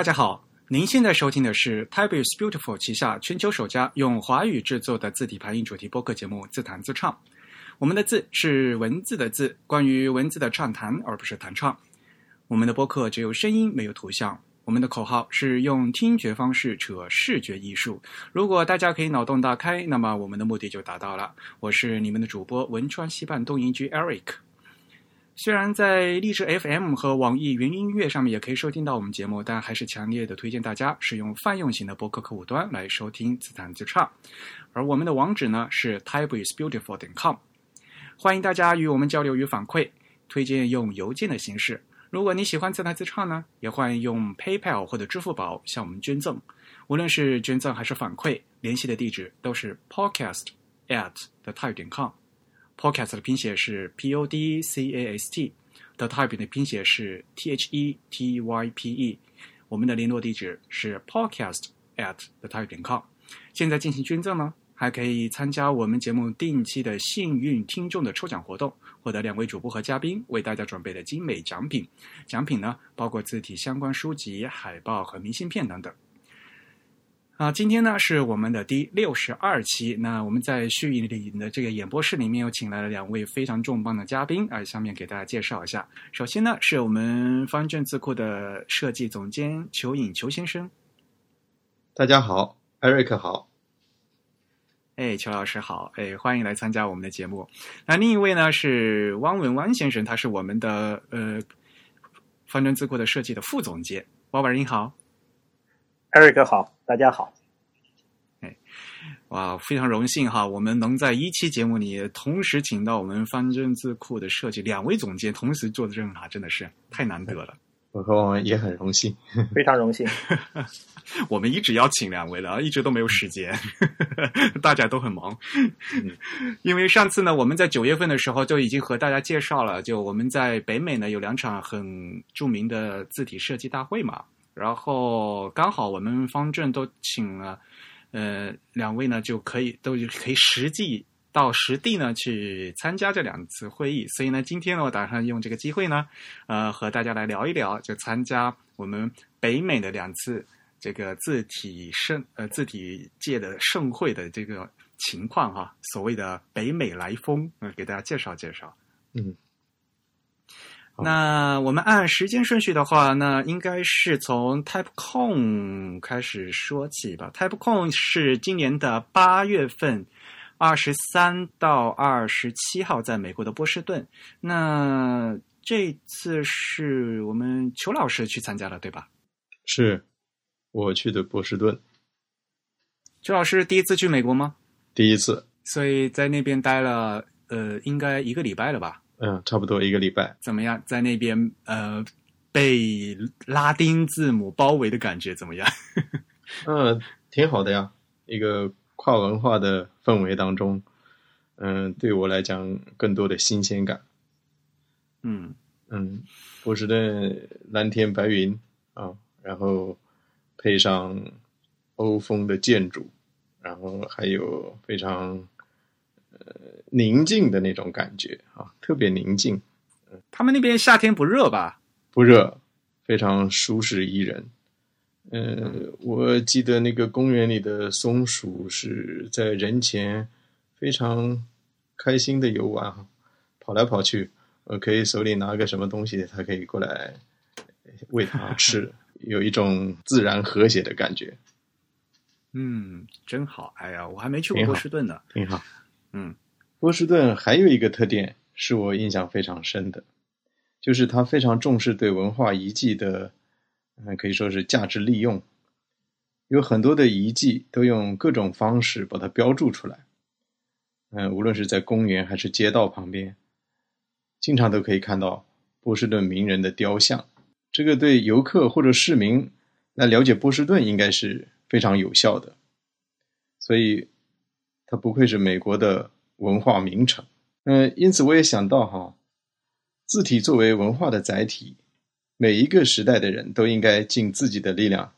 大家好，您现在收听的是 Type is Beautiful 旗下全球首家用华语制作的字体排印主题播客节目《自弹自唱》。我们的字是文字的字，关于文字的畅谈，而不是弹唱。我们的播客只有声音，没有图像。我们的口号是用听觉方式扯视觉艺术。如果大家可以脑洞大开，那么我们的目的就达到了。我是你们的主播汶川西半东营居 Eric。虽然在荔枝 FM 和网易云音乐上面也可以收听到我们节目，但还是强烈的推荐大家使用泛用型的播客客户端来收听自弹自唱。而我们的网址呢是 typeisbeautiful.com，欢迎大家与我们交流与反馈，推荐用邮件的形式。如果你喜欢自弹自唱呢，也欢迎用 PayPal 或者支付宝向我们捐赠。无论是捐赠还是反馈，联系的地址都是 podcast at the type 点 com。Podcast 的拼写是 p o d c a s t，the type 的拼写是 t h e t y p e。我们的联络地址是 podcast at the type 点 com。现在进行捐赠呢，还可以参加我们节目定期的幸运听众的抽奖活动。获得两位主播和嘉宾为大家准备的精美奖品，奖品呢包括字体相关书籍、海报和明信片等等。啊，今天呢是我们的第六十二期，那我们在序里的这个演播室里面又请来了两位非常重磅的嘉宾，啊，下面给大家介绍一下。首先呢是我们方正字库的设计总监裘颖裘先生，大家好，艾瑞克好。哎，裘老师好！哎，欢迎来参加我们的节目。那另一位呢是汪文汪先生，他是我们的呃方正字库的设计的副总监。汪文你好，艾瑞克好，大家好。哎，哇，非常荣幸哈，我们能在一期节目里同时请到我们方正字库的设计两位总监同时做的任务，真的是太难得了。我和我们也很荣幸，非常荣幸。我们一直邀请两位了，一直都没有时间，大家都很忙。因为上次呢，我们在九月份的时候就已经和大家介绍了，就我们在北美呢有两场很著名的字体设计大会嘛，然后刚好我们方正都请了，呃，两位呢就可以都可以实际。到实地呢去参加这两次会议，所以呢，今天呢，我打算用这个机会呢，呃，和大家来聊一聊，就参加我们北美的两次这个字体盛呃字体界的盛会的这个情况哈，所谓的北美来风，呃，给大家介绍介绍。嗯，那我们按时间顺序的话，那应该是从 TypeCon 开始说起吧。TypeCon 是今年的八月份。二十三到二十七号，在美国的波士顿。那这次是我们裘老师去参加了，对吧？是，我去的波士顿。裘老师第一次去美国吗？第一次。所以在那边待了，呃，应该一个礼拜了吧？嗯，差不多一个礼拜。怎么样？在那边，呃，被拉丁字母包围的感觉怎么样？嗯，挺好的呀，一个。跨文化的氛围当中，嗯，对我来讲更多的新鲜感。嗯嗯，波士顿蓝天白云啊，然后配上欧风的建筑，然后还有非常呃宁静的那种感觉啊，特别宁静。他们那边夏天不热吧？不热，非常舒适宜人。呃，我记得那个公园里的松鼠是在人前非常开心的游玩哈，跑来跑去，呃，可以手里拿个什么东西，它可以过来喂它吃，有一种自然和谐的感觉。嗯，真好。哎呀，我还没去过波士顿呢。挺好。嗯，波士顿还有一个特点是我印象非常深的，就是它非常重视对文化遗迹的。嗯，可以说是价值利用，有很多的遗迹都用各种方式把它标注出来。嗯，无论是在公园还是街道旁边，经常都可以看到波士顿名人的雕像。这个对游客或者市民来了解波士顿应该是非常有效的。所以，它不愧是美国的文化名城。嗯，因此我也想到哈，字体作为文化的载体。每一个时代的人都应该尽自己的力量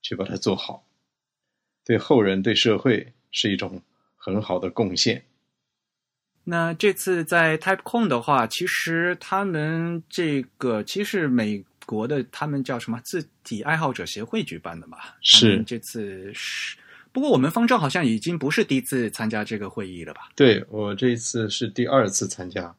去把它做好，对后人、对社会是一种很好的贡献。那这次在 TypeCon 的话，其实他们这个其实美国的他们叫什么字体爱好者协会举办的嘛。是这次是，不过我们方丈好像已经不是第一次参加这个会议了吧？对我这一次是第二次参加，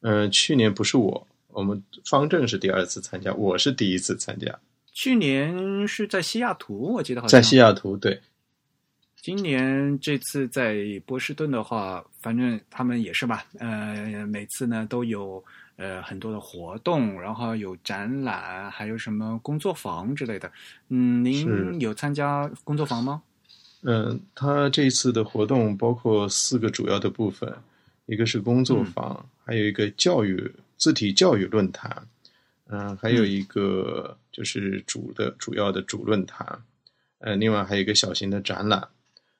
嗯、去年不是我，我们方正是第二次参加，我是第一次参加，去年是在西雅图，我记得好像在西雅图，对，今年这次在波士顿的话，反正他们也是吧，呃，每次呢都有呃很多的活动，然后有展览，还有什么工作坊之类的。嗯，您有参加工作坊吗？嗯，他这一次的活动包括四个主要的部分，一个是工作坊，还有一个教育字体教育论坛，嗯、还有一个就是主的主要的主论坛，呃，另外还有一个小型的展览。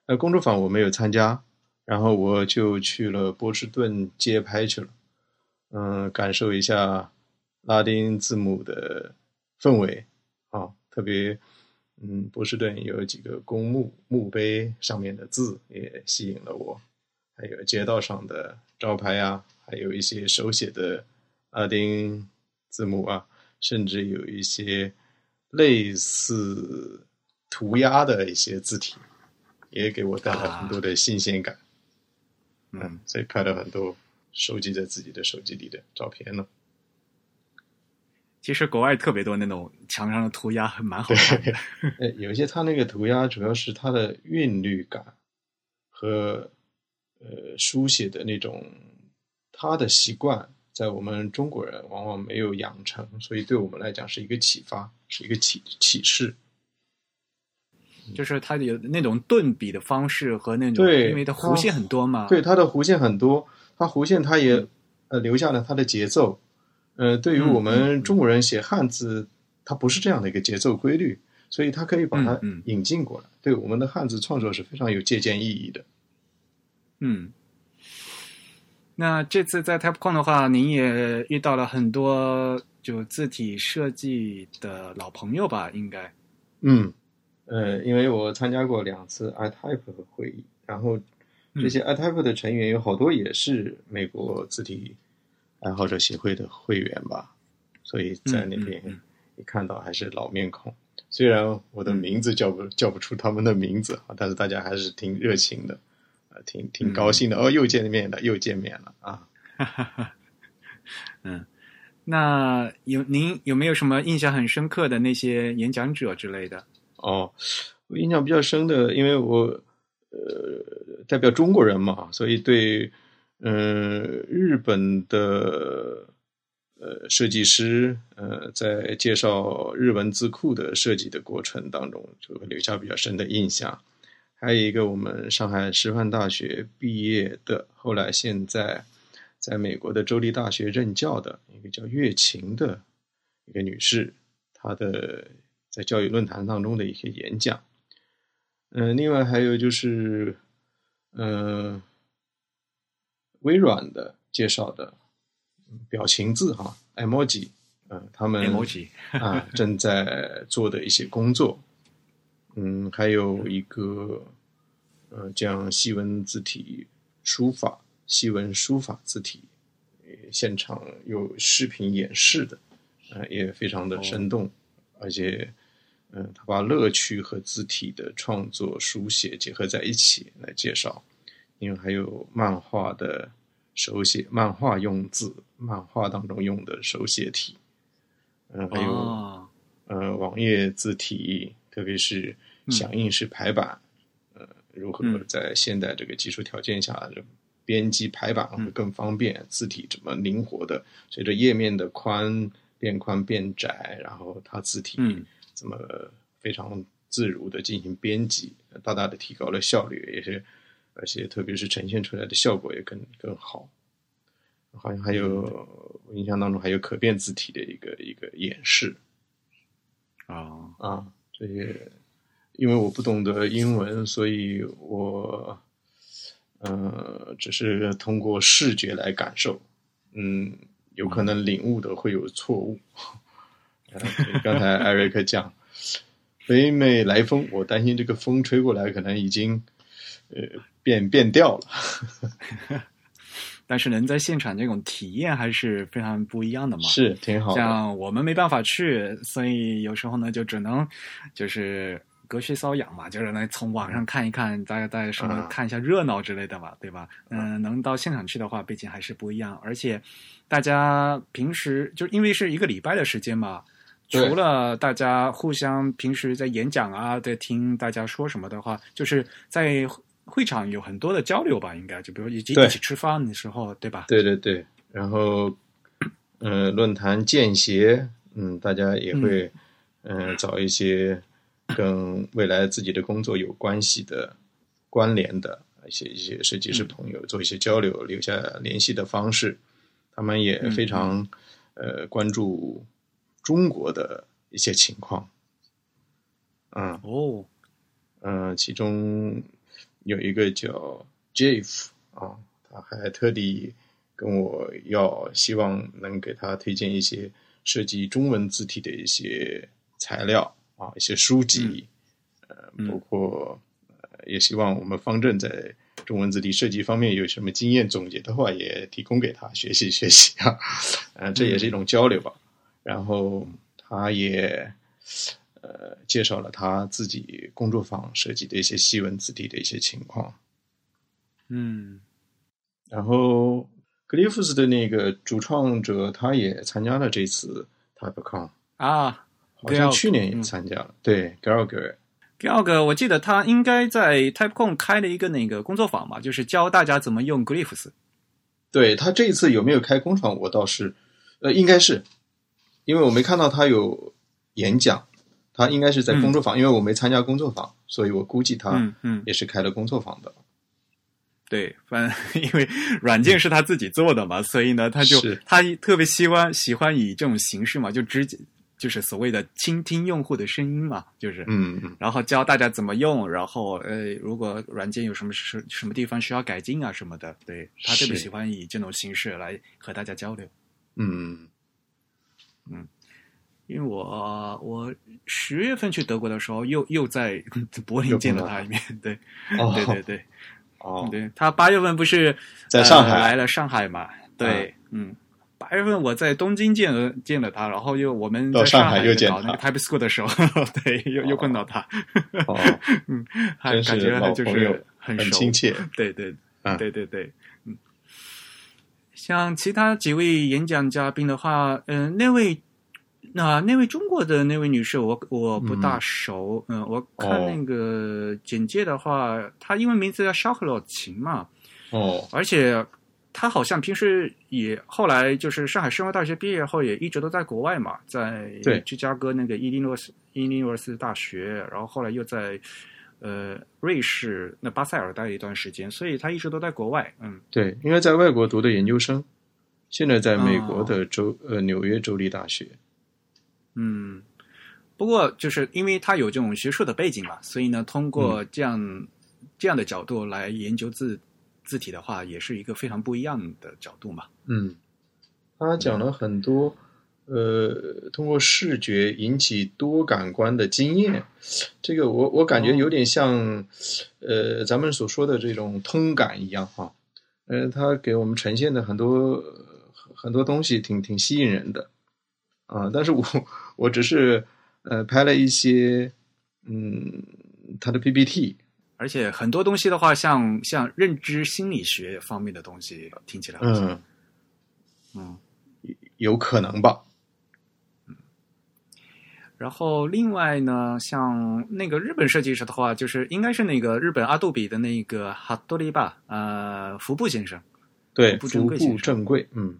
呃，工作坊我没有参加，然后我就去了波士顿街拍去了，嗯、感受一下拉丁字母的氛围啊，特别。嗯，波士顿有几个公墓墓碑上面的字也吸引了我，还有街道上的招牌啊、还有一些手写的拉丁字母啊，甚至有一些类似涂鸦的一些字体，也给我带来很多的新鲜感。嗯，所以拍了很多收集在自己的手机里的照片呢。其实国外特别多那种墙上的涂鸦，还蛮好看的。呃，有一些它那个涂鸦主要是它的韵律感和呃书写的那种他的习惯，在我们中国人往往没有养成，所以对我们来讲是一个启发，是一个启启示。就是它有那种顿笔的方式和那种，对因为它弧线很多嘛。对，它的弧线很多，它弧线它也呃留下了它的节奏。呃，对于嗯我们中国人写汉字，它不是这样的一个节奏规律，所以它可以把它引进过来，对我们的汉字创作是非常有借鉴意义的。嗯，那这次在 TypeCon 的话，您也遇到了很多就字体设计的老朋友吧？应该，嗯，呃，因为我参加过两次 iType 的会议，然后这些 iType 的成员有好多也是美国字体爱好者协会的会员吧，所以在那边一看到还是老面孔。虽然我的名字叫不叫不出他们的名字啊，但是大家还是挺热情的，啊，挺挺高兴的。哦，又见面了，又见面了啊！嗯那有您有没有什么印象很深刻的那些演讲者之类的？哦，我印象比较深的，因为我呃代表中国人嘛，所以对嗯、呃日本的呃设计师呃在介绍日文字库的设计的过程当中，就会留下比较深的印象。还有一个我们上海师范大学毕业的，后来现在在美国的州立大学任教的一个叫月琴的一个女士，她的在教育论坛当中的一些演讲。嗯、另外还有就是，嗯、微软的介绍的嗯表情字哈，emoji，嗯、他们 emoji 啊正在做的一些工作。嗯，还有一个呃，将西文字体书法、西文书法字体，呃现场有视频演示的，呃，也非常的生动，而且，嗯、他把乐趣和字体的创作书写结合在一起来介绍。因为还有漫画的手写，漫画用字，漫画当中用的手写体，嗯、还有、哦，呃网页字体，特别是响应式排版，呃，如何嗯。在现代这个技术条件下，这编辑排版会更方便，字体怎么灵活的随着页面的宽变宽变窄，然后它字体嗯。怎么非常自如的进行编辑，大大的提高了效率，也是而且特别是呈现出来的效果也更更好。好像还有，我印象当中还有可变字体的一个一个演示，啊，啊，这些因为我不懂得英文，所以我呃只是通过视觉来感受，嗯，有可能领悟的会有错误。呃刚才艾瑞克讲北美来风，我担心这个风吹过来可能已经呃变变调了。但是能在现场这种体验还是非常不一样的嘛。是挺好的。像我们没办法去，所以有时候呢，就只能就是隔靴搔痒嘛，就是来从网上看一看，大家大概什么啊看一下热闹之类的嘛，对吧？嗯、能到现场去的话，毕竟还是不一样，而且大家平时就因为是一个礼拜的时间嘛。除了大家互相平时在演讲啊，在听大家说什么的话，就是在会场有很多的交流吧，应该就比如一起一起吃饭的时候，对吧？对对对，然后，呃，论坛见协，嗯，大家也会，嗯、呃，找一些跟未来自己的工作有关系的、关联的一些一些设计师朋友做一些交流，留下联系的方式。他们也非常、呃关注中国的一些情况，嗯哦，嗯、呃，其中有一个叫 Jeff 啊，他还特地跟我要，希望能给他推荐一些设计中文字体的一些材料啊，一些书籍，呃，嗯。包括呃，也希望我们方正在中文字体设计方面有什么经验总结的话，也提供给他学习学习啊，呃，这也是一种交流吧。然后他也呃介绍了他自己工作坊设计的一些西文字体的一些情况。嗯然后 Glyphs 的那个主创者他也参加了这次 TypeCon，啊，好像去年也嗯参加了。对 g a r g e r 第二个，我记得他应该在 TypeCon 开了一个那个工作坊嘛，就是教大家怎么用 Glyphs。对他这一次有没有开工厂，我倒是呃应该是，因为我没看到他有演讲，他应该是在工作坊，因为我没参加工作坊，所以我估计他也是开了工作坊的。对，反正 因为软件是他自己做的嘛，所以呢，他就他特别喜欢喜欢以这种形式嘛，就直接就是所谓的倾听用户的声音嘛，就是嗯嗯。然后教大家怎么用，然后呃，如果软件有什么什什么地方需要改进啊什么的，对他特别喜欢以这种形式来和大家交流。嗯。嗯因为我我十月份去德国的时候，又又在 柏林见了他一面，对，哦对对对哦，对，他八月份不是在上海呃来了上海嘛？对，嗯。八月份我在东京见了见了他，然后又我们在上海海又见搞那个他 Type School 的时候，对，又又碰到他，哦，嗯，还感觉老就是很亲切。对对，嗯对对对，嗯。像其他几位演讲嘉宾的话，嗯、那位那、那位中国的那位女士我，我不大熟，嗯、我看哦那个简介的话，她英文名字叫肖克洛琴嘛，哦，而且她好像平时也后来就是上海师范大学毕业后，也一直都在国外嘛，在对。芝加哥那个伊利诺斯伊利诺斯大学，然后后来又在呃瑞士那巴塞尔待了一段时间，所以她一直都在国外。嗯。对，因为在外国读的研究生，现在在美国哦的州、呃纽约州立大学。嗯，不过就是因为他有这种学术的背景嘛，所以呢，通过嗯这样、这样的角度来研究字字体的话，也是一个非常不一样的角度嘛。嗯，他讲了很多，呃，通过视觉引起多感官的经验，这个我我感觉有点像，呃，咱们所说的这种通感一样哈。呃，他给我们呈现的很多呃很多东西挺挺吸引人的啊，但是我我只是呃拍了一些，嗯，他的 PPT，而且很多东西的话，像像认知心理学方面的东西，听起来好像嗯，嗯。有可能吧，然后另外呢，像那个日本设计师的话，就是应该是那个日本阿杜比的那个哈多利吧，呃，服部先生。对，服部服部正正贵，嗯。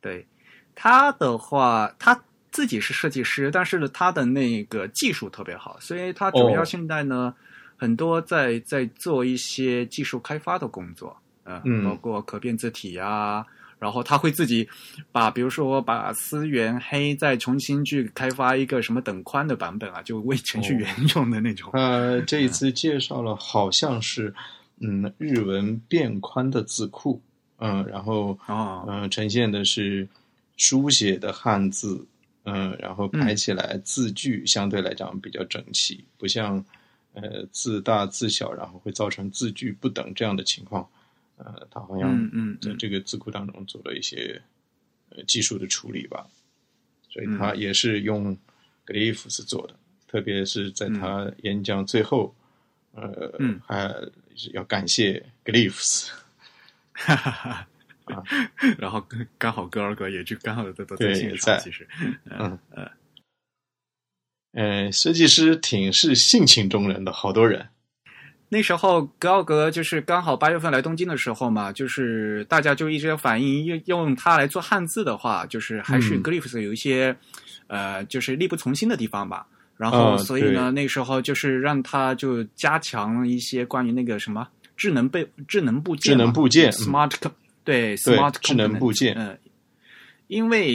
对他的话，他自己是设计师，但是呢，他的那个技术特别好，所以他主要哦现在呢，很多在在做一些技术开发的工作，呃嗯包括可变字体啊。然后他会自己把，比如说把思源黑再重新去开发一个什么等宽的版本啊，就为程序员用的那种。呃这一次介绍了，好像是嗯日文变宽的字库，嗯，然后哦，嗯呈现的是书写的汉字，嗯，然后排起来字距相对来讲比较整齐，不像呃字大字小，然后会造成字距不等这样的情况。呃，他好像在这个字库当中做了一些呃技术的处理吧，所以他也是用 Glyphs 做的，特别是在他演讲最后，呃，嗯还是要感谢 Glyphs。哈哈哈。啊。然后刚好格尔格也就刚好都都对在现场，其实，嗯嗯，呃，设计师挺是性情中人的，好多人。那时候格奥格就是刚好八月份来东京的时候嘛，就是大家就一直在反映用用它来做汉字的话，就是还是嗯。Glyphs 有一些、呃，就是力不从心的地方吧。然后啊所以呢，对。那时候就是让他就加强一些关于那个什么智能被智能部件智，能部件嗯。smart 对对 smart 智能部件嗯。因为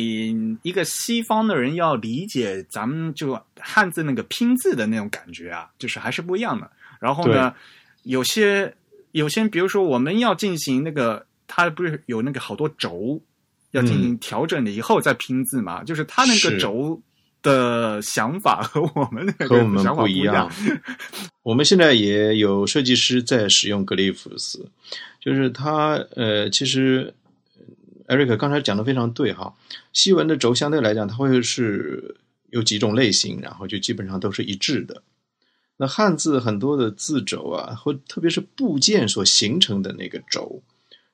一个西方的人要理解咱们就汉字那个拼字的那种感觉啊，就是还是不一样的。然后呢，有些有些，比如说我们要进行那个，它不是有那个好多轴要进行调整了以后再拼字嘛？就是它那个轴的想法和我们那个和我们想法不一样。我们现在也有设计师在使用 Glyphs，就是它呃，其实 Eric 刚才讲的非常对哈。西文的轴相对来讲，它会是有几种类型，然后就基本上都是一致的。那汉字很多的字轴啊，或特别是部件所形成的那个轴，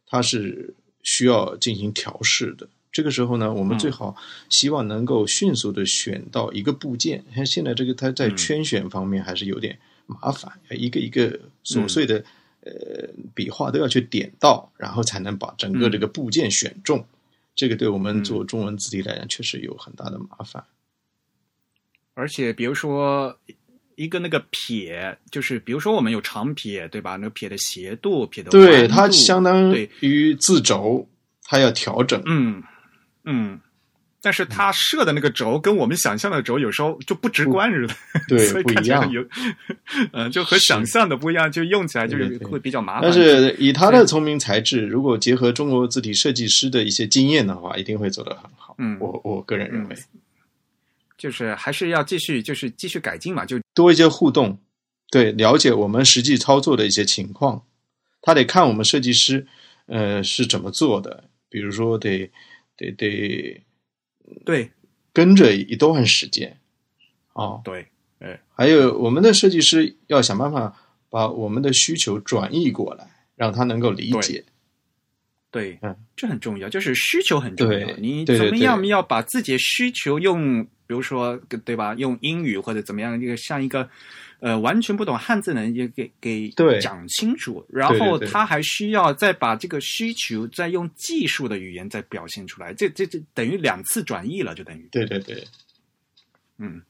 它是需要进行调试的。这个时候呢，我们最好希望能够迅速的选到一个部件。像现在这个它在圈选方面还是有点麻烦，一个一个琐碎的、呃笔画都要去点到，然后才能把整个这个部件选中。这个对我们做中文字体来讲，确实有很大的麻烦。而且比如说。一个那个撇，就是比如说我们有长撇，对吧？那个撇的斜度、撇的对它相当对于字轴，它要调整。嗯嗯，但是它设的那个轴跟我们想象的轴有时候就不直观似的，对，所以不一样。有，嗯，就和想象的不一样，就用起来就是会比较麻烦。但是以他的聪明才智，如果结合中国字体设计师的一些经验的话，一定会做得很好。嗯，我我个人认为。嗯就是还是要继续，就是继续改进嘛，就多一些互动，对，了解我们实际操作的一些情况。他得看我们设计师，呃，是怎么做的。比如说得，得得对，跟着一段时间。哦，对，哎，还有我们的设计师要想办法把我们的需求转译过来，让他能够理解。对，嗯，这很重要，就是需求很重要。你怎么样要把自己的需求用，比如说对吧，用英语或者怎么样一个像一个呃完全不懂汉字的人也给给讲清楚，然后他还需要再把这个需求再用技术的语言再表现出来，这这这等于两次转译了，就等于对对对，嗯。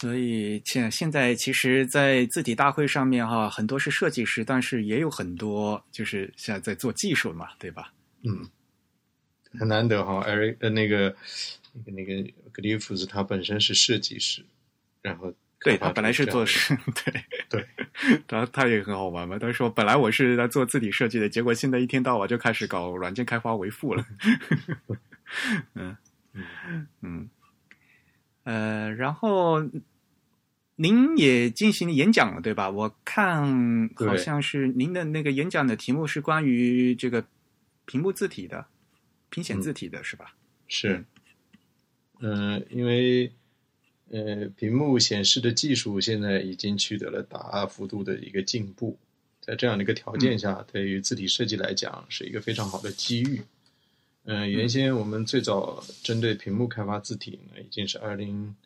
所以现现在其实，在字体大会上面哈，很多是设计师，但是也有很多就是现在在做技术嘛，对吧？嗯，很难得哈。艾瑞呃，那个那个那个格里夫斯他本身是设计师，然后对他本来是做事，对对，他他也很好玩嘛。他说本来我是在做字体设计的，结果现在一天到晚就开始搞软件开发维护了。嗯嗯嗯，呃，然后。您也进行演讲了，对吧？我看好像是您的那个演讲的题目是关于这个屏幕字体的、屏显字体的，是吧？是，嗯、呃，因为呃，屏幕显示的技术现在已经取得了大幅度的一个进步，在这样的一个条件下，嗯、对于字体设计来讲是一个非常好的机遇。嗯、呃，原先我们最早针对屏幕开发字体呢，已经是二零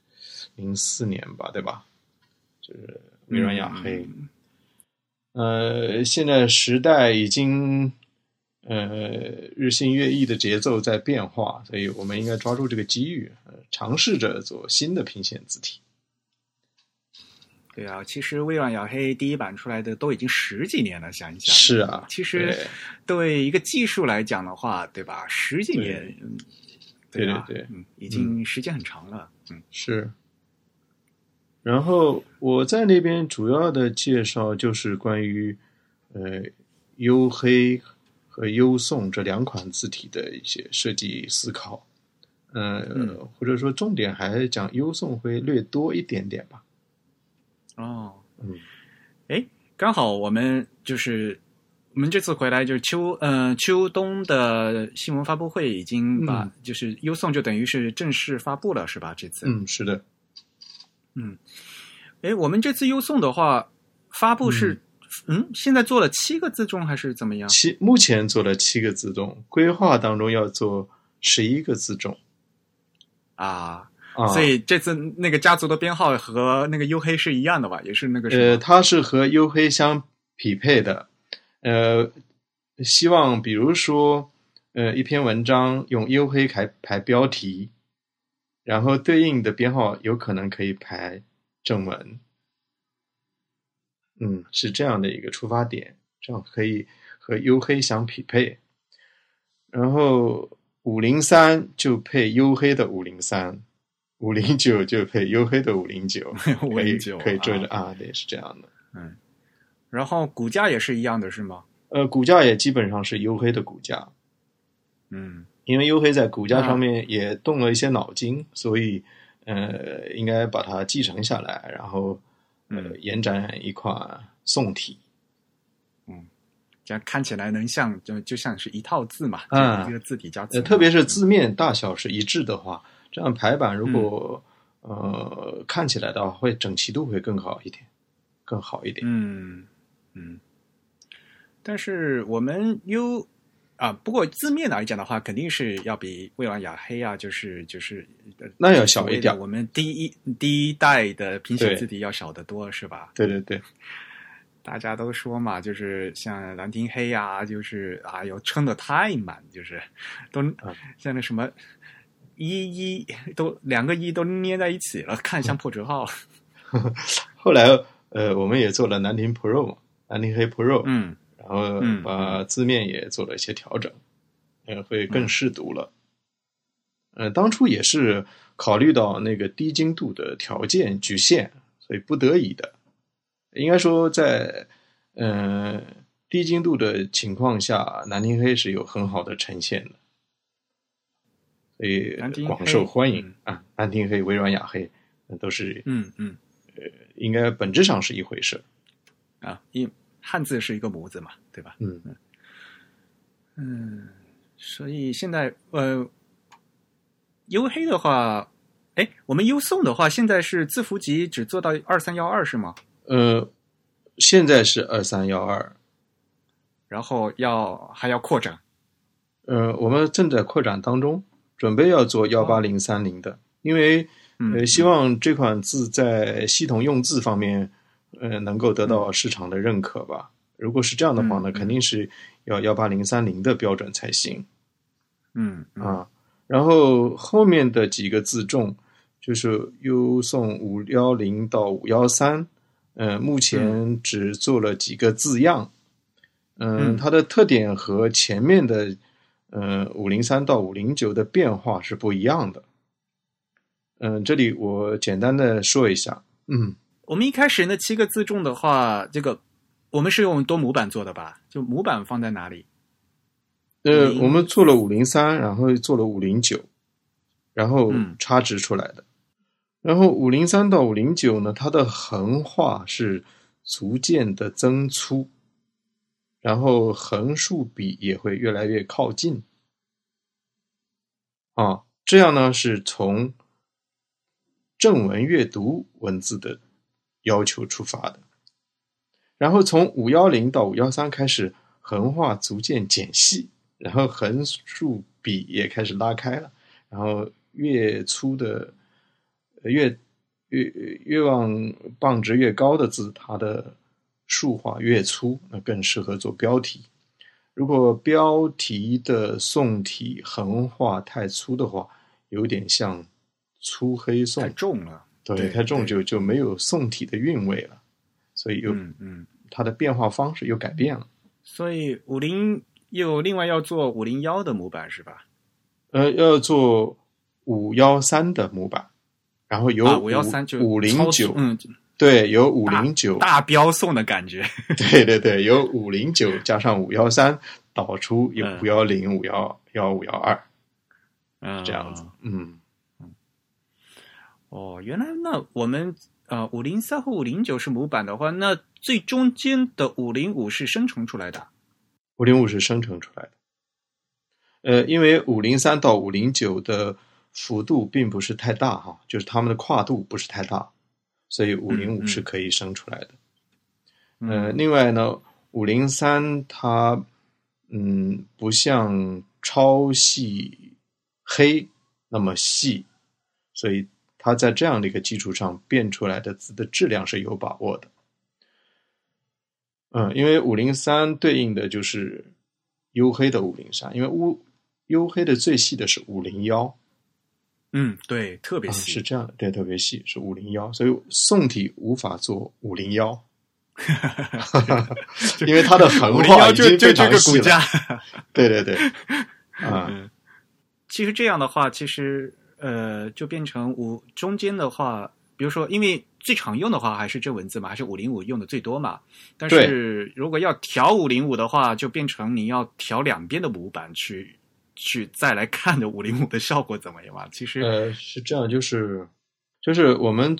零四年吧，对吧？就是微软雅黑，嗯、呃，现在时代已经呃日新月异的节奏在变化，所以我们应该抓住这个机遇，呃、尝试着做新的平显字体。对啊，其实微软雅黑第一版出来的都已经十几年了，想一想。是啊，其实对一个技术来讲的话，对吧？十几年，对对对对，嗯，已经时间很长了，嗯，是。然后我在那边主要的介绍就是关于呃优黑和优宋这两款字体的一些设计思考，呃，嗯、或者说重点还是讲优宋会略多一点点吧。哦，嗯，哎，刚好我们就是我们这次回来就是秋呃秋冬的新闻发布会已经把、嗯。就是优送就等于是正式发布了是吧？这次。嗯，是的，哎，我们这次优送的话发布是嗯现在做了七个自重还是怎么样？七目前做了七个自重，规划当中要做十一个自重啊，啊。所以这次那个家族的编号和那个黝黑是一样的吧？也是那个？呃，它是和黝黑相匹配的。呃，希望比如说，呃，一篇文章用黝黑排排标题，然后对应的编号有可能可以排正文。嗯，是这样的一个出发点，这样可以和黝黑相匹配。然后五零三就配黝黑的五零三，五零九就配黝黑的五零九，可以509可以追着啊啊，对，是这样的。嗯，然后股价也是一样的是吗？呃，股价也基本上是黝黑的股价，嗯因为黝黑在股价啊上面也动了一些脑筋，所以呃，应该把它继承下来，然后呃嗯，延展一款宋体。嗯这样看起来能像就就像是一套字嘛，啊就一个字体加字呃，特别是字面大小是一致的话，这样排版如果、呃看起来的话，会整齐度会更好一点，更好一点。嗯嗯，但是我们 U 啊，不过字面来讲的话，肯定是要比微软雅黑啊，就是就是呃那要小一点我们第一第一代的拼写字体要小得多，是吧？对对对，大家都说嘛，就是像兰亭黑啊、就是啊，有撑的太满，就是都、像那什么一一都两个一都捏在一起了，看像 破折号。后来呃，我们也做了兰亭 Pro 嘛，南亭黑 Pro，嗯然后嗯把字面也做了一些调整，呃，会更适读了。呃，当初也是考虑到那个低精度的条件局限，所以不得已的。应该说在，呃低精度的情况下，南亭黑是有很好的呈现的，所以广受欢迎嗯啊。南亭黑、微软雅黑，那都是嗯嗯呃应该本质上是一回事。啊，因汉字是一个模子嘛，对吧？嗯嗯，所以现在呃，优黑的话，哎，我们优送的话，现在是字符集只做到二三幺二是吗？呃，现在是二三幺二，然后要还要扩展。呃，我们正在扩展当中，准备要做幺八零三零的，因为嗯呃，希望这款字在系统用字方面，呃，能够得到市场的认可吧。如果是这样的话呢，嗯嗯。肯定是要幺八零三零的标准才行嗯嗯。啊。然后后面的几个字重，就是优送五幺零到五幺三，呃，目前只做了几个字样，嗯，嗯。它的特点和前面的呃五零三到五零九的变化是不一样的。嗯，这里我简单的说一下，嗯，我们一开始那七个字重的话，这个我们是用多模板做的吧？就模板放在哪里？呃，我们做了五零三，然后做了五零九，然后嗯差值出来的。然后五零三到五零九呢，它的横画是逐渐的增粗，然后横竖比也会越来越靠近。啊，这样呢是从正文阅读文字的要求出发的。然后从五幺零到五幺三开始，横画逐渐减细，然后横竖比也开始拉开了，然后越粗的、越越越往棒值越高的字，它的竖画越粗，那更适合做标题。如果标题的宋体横画太粗的话，有点像粗黑宋太，重了。对，对太重就就没有宋体的韵味了，所以又、嗯嗯，它的变化方式又改变了。所以五零又另外要做五零幺的模板是吧？呃，要做五幺三的模板，然后有啊，五幺三就五零九，嗯，对，有五零九，大标送的感觉。对对对，有五零九加上五幺三，导出有嗯五幺零、五幺幺、五幺二嗯，这样子。嗯，哦，原来那我们呃五零三和五零九是模板的话，那最中间的五零五是生成出来的。五零五是生成出来的。呃，因为五零三到五零九的幅度并不是太大哈，就是它们的跨度不是太大，所以五零五是可以生出来的。呃，另外呢，五零三它嗯不像超细黑那么细，所以它在这样的一个基础上变出来的字的质量是有把握的。嗯，因为五零三对应的就是黝黑的五零三，因为乌黝黑的最细的是五零幺，嗯，对，特别细，是这样的，对，特别细是五零幺，所以宋体无法做五零幺，因为它的横画已经非常细了。对对对，啊，其实这样的话，其实呃，就变成五中间的话，比如说，因为。最常用的话还是这文字嘛，还是五零五用的最多嘛。但是如果要调五零五的话，就变成你要调两边的模板去去再来看的五零五的效果怎么样嘛？其实呃是这样，就是就是我们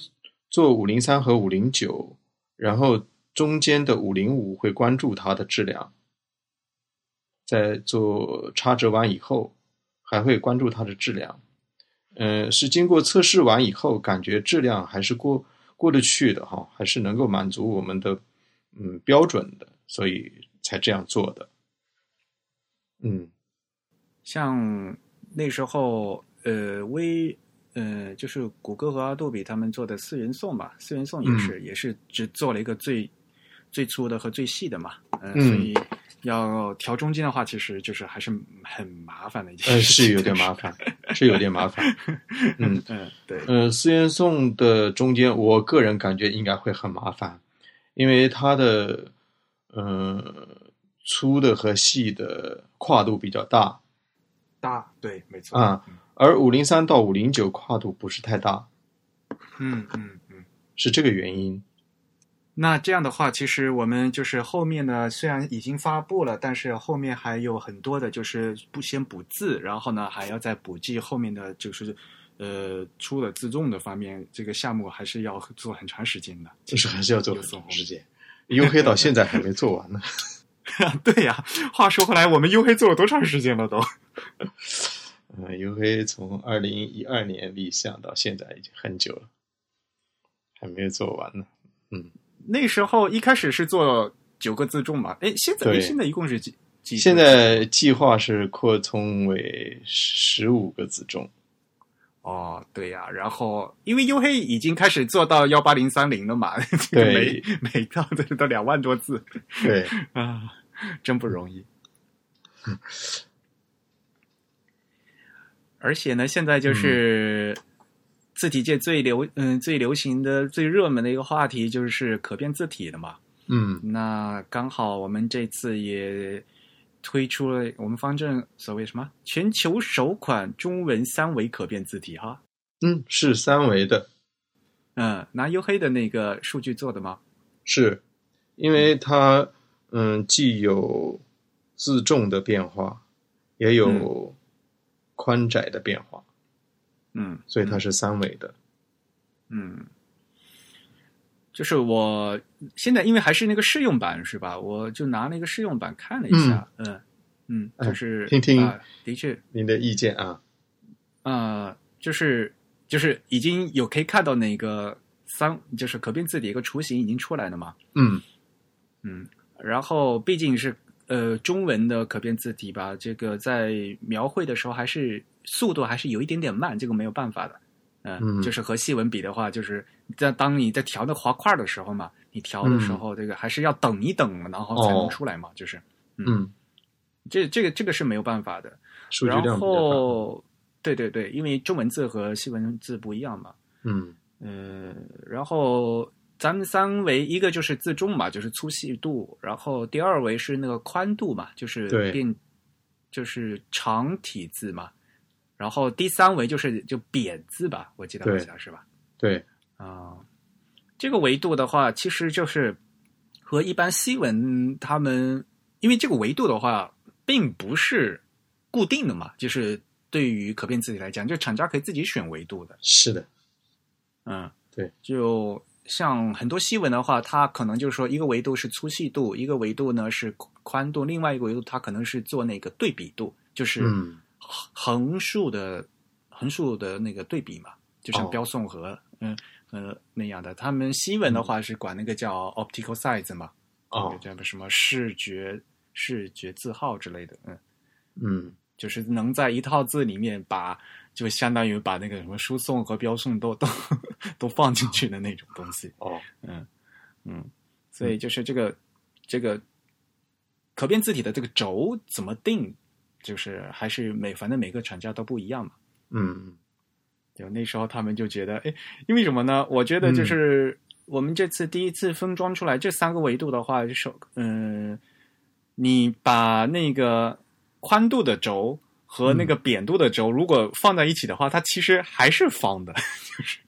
做五零三和五零九，然后中间的五零五会关注它的质量，在做插折完以后还会关注它的质量。嗯，是经过测试完以后，感觉质量还是过。过得去的哈，还是能够满足我们的嗯标准的，所以才这样做的。嗯，像那时候呃，微呃，就是谷歌和阿杜比他们做的四元颂吧，四元颂也是也是只做了一个最最粗的和最细的嘛，嗯，所以。要调中间的话，其实就是还是很麻烦的一件事，是有点麻烦，是有点麻烦。嗯嗯，对，嗯，四元颂的中间，我个人感觉应该会很麻烦，因为它的嗯粗的和细的跨度比较大，大，对，没错啊。而五零三到五零九跨度不是太大，嗯嗯嗯，是这个原因。那这样的话，其实我们就是后面呢，虽然已经发布了，但是后面还有很多的，就是不先补字，然后呢还要再补记后面的就是，呃，出了自重的方面，这个项目还是要做很长时间的。就是还是要做很长时间，U 黑到现在还没做完呢。对呀，话说回来，我们 U 黑做了多长时间了都？嗯，U 黑从二零一二年立项到现在已经很久了，还没有做完呢。嗯。那时候一开始是做九个自重嘛，哎，现在现在一共是几几？现在计划是扩充为十五个自重。哦，对呀，然后因为 U 黑已经开始做到幺八零三零了嘛，这个，每每套都都两万多字，对 啊，真不容易。而且呢，现在就是。字体界最流嗯最流行的最热门的一个话题就是可变字体的嘛，嗯，那刚好我们这次也推出了我们方正所谓什么？全球首款中文三维可变字体哈，嗯，是三维的，嗯，拿黝黑的那个数据做的吗？是，因为它嗯既有自重的变化，也有宽窄的变化。嗯，所以它是三维的。嗯，就是我现在因为还是那个试用版是吧？我就拿那个试用版看了一下，嗯嗯，就是听听，的确您的意见啊。啊，就是就是已经有可以看到那个三，就是可变字体一个雏形已经出来了嘛。嗯嗯，然后毕竟是呃中文的可变字体吧，这个在描绘的时候还是。速度还是有一点点慢，这个没有办法的，嗯，就是和细文比的话，就是在当你在调那滑块的时候嘛，你调的时候，这个还是要等一等，然后才能出来嘛，就是，嗯，这这个这个是没有办法的。然后，对对对，因为中文字和西文字不一样嘛，嗯。嗯，然后咱们三维一个就是自重嘛，就是粗细度，然后第二维是那个宽度嘛，就是变就是长体字嘛。然后第三维就是就扁字吧，我记得好像是吧？对啊，这个维度的话，其实就是和一般西文他们，因为这个维度的话，并不是固定的嘛，就是对于可变字体来讲，就厂家可以自己选维度的。是的，嗯，对，就像很多西文的话，它可能就是说一个维度是粗细度，一个维度呢是宽度，另外一个维度它可能是做那个对比度，就是嗯。横竖的横竖的那个对比嘛，就像哦。标颂和嗯呃那样的。他们西文的话是管那个叫 optical size 嘛，哦。叫什么视觉视觉字号之类的，嗯。嗯。就是能在一套字里面把，就相当于把那个什么输送和标送都都 都放进去的那种东西。哦嗯嗯，所以就是这个这个可变字体的这个轴怎么定，就是还是每反正每个厂家都不一样嘛。嗯就那时候他们就觉得，哎，因为什么呢？我觉得就是我们这次第一次封装出来这三个维度的话，就是嗯、你把那个宽度的轴和那个扁度的轴如果放在一起的话，它其实还是方的。就是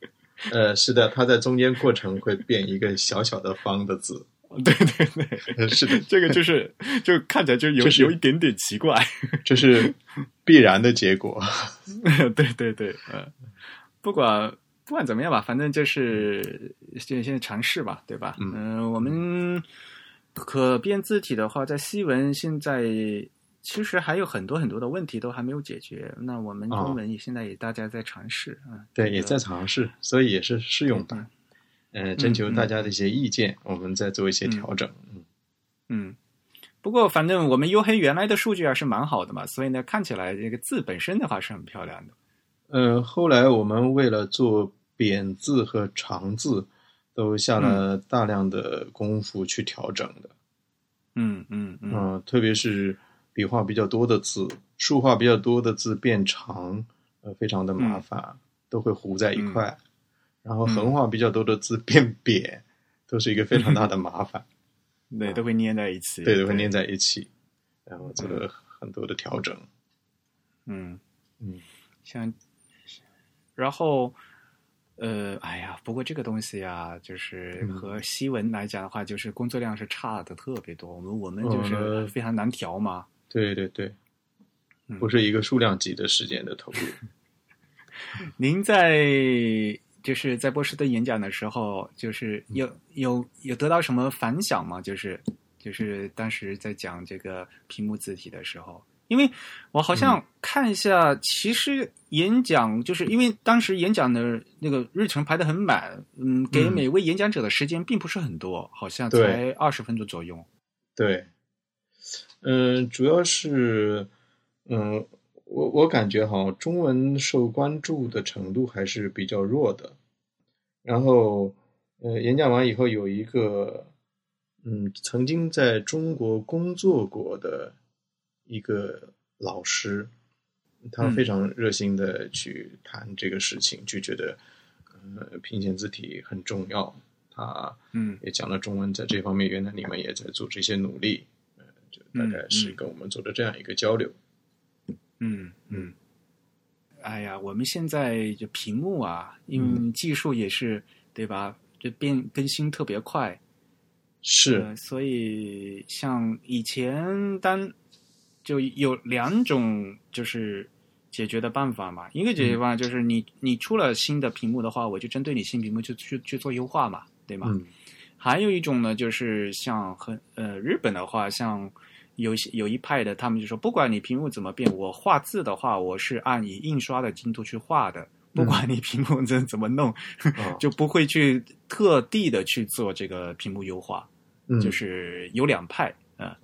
呃是的，它在中间过程会变一个小小的方的字，对对对，是的，这个就是就看起来就有有一点点奇怪。这是必然的结果。对对对，呃，不管不管怎么样吧，反正就是现现在尝试吧，对吧？嗯呃我们可变字体的话，在西文现在其实还有很多很多的问题都还没有解决。那我们哦中文也现在也大家在尝试啊，对，也在尝试，所以也是试用版。呃，征求大家的一些意见，我们再做一些调整。嗯嗯。不过，反正我们 U 黑原来的数据还是蛮好的嘛，所以呢，看起来这个字本身的话是很漂亮的。呃，后来我们为了做扁字和长字，都下了大量的功夫去调整的。嗯嗯嗯嗯、特别是笔画比较多的字，竖画比较多的字变长，呃，非常的麻烦，都会糊在一块。然后横画比较多的字变扁，都是一个非常大的麻烦。对，都会粘在一起。对，都会粘在一起。然后做了很多的调整。嗯嗯，像，然后，呃，哎呀，不过这个东西啊，就是嗯和西文来讲的话，就是工作量是差的特别多。我们我们就是呃非常难调嘛。对对对，嗯不是一个数量级的时间的投入。您在就是在波士顿演讲的时候，就是有有有得到什么反响吗？就是就是当时在讲这个屏幕字体的时候，因为我好像看一下，其实演讲就是因为当时演讲的那个日程排的很满，嗯，给嗯每位演讲者的时间并不是很多，好像才对二十分钟左右。对，嗯、主要是，嗯、我我感觉哈，中文受关注的程度还是比较弱的。然后，呃，演讲完以后，有一个，嗯，曾经在中国工作过的一个老师，他嗯非常热心的去谈这个事情，就觉得，呃，平显字体很重要。他嗯也讲了中文在这方面，原来你们也在做这些努力，呃，就大概是跟我们做的这样一个交流。嗯嗯，哎呀，我们现在这屏幕啊，因为技术也是、对吧？这变更新特别快，是，呃所以像以前单就有两种就是解决的办法嘛。一个解决办法就是你、你出了新的屏幕的话，我就针对你新屏幕去去去做优化嘛，对吗？嗯还有一种呢，就是像很呃日本的话，像有一些有一派的，他们就说，不管你屏幕怎么变，我画字的话，我是按以印刷的精度去画的，不管你屏幕这怎么弄，啊就不会去特地的去做这个屏幕优化，嗯，就是有两派啊、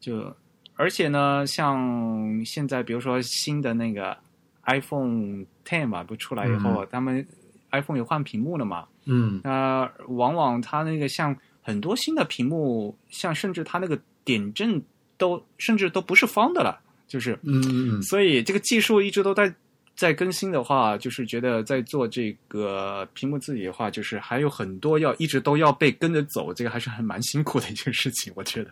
就而且呢，像现在比如说新的那个 iPhone Ten 嘛，不出来以后，他们 iPhone 也换屏幕了嘛，嗯。那往往它那个像很多新的屏幕，像甚至它那个点阵都甚至都不是方的了，就是，嗯嗯所以这个技术一直都在在更新的话，就是觉得在做这个屏幕自己的话，就是还有很多要一直都要被跟着走，这个还是很蛮辛苦的一件事情，我觉得。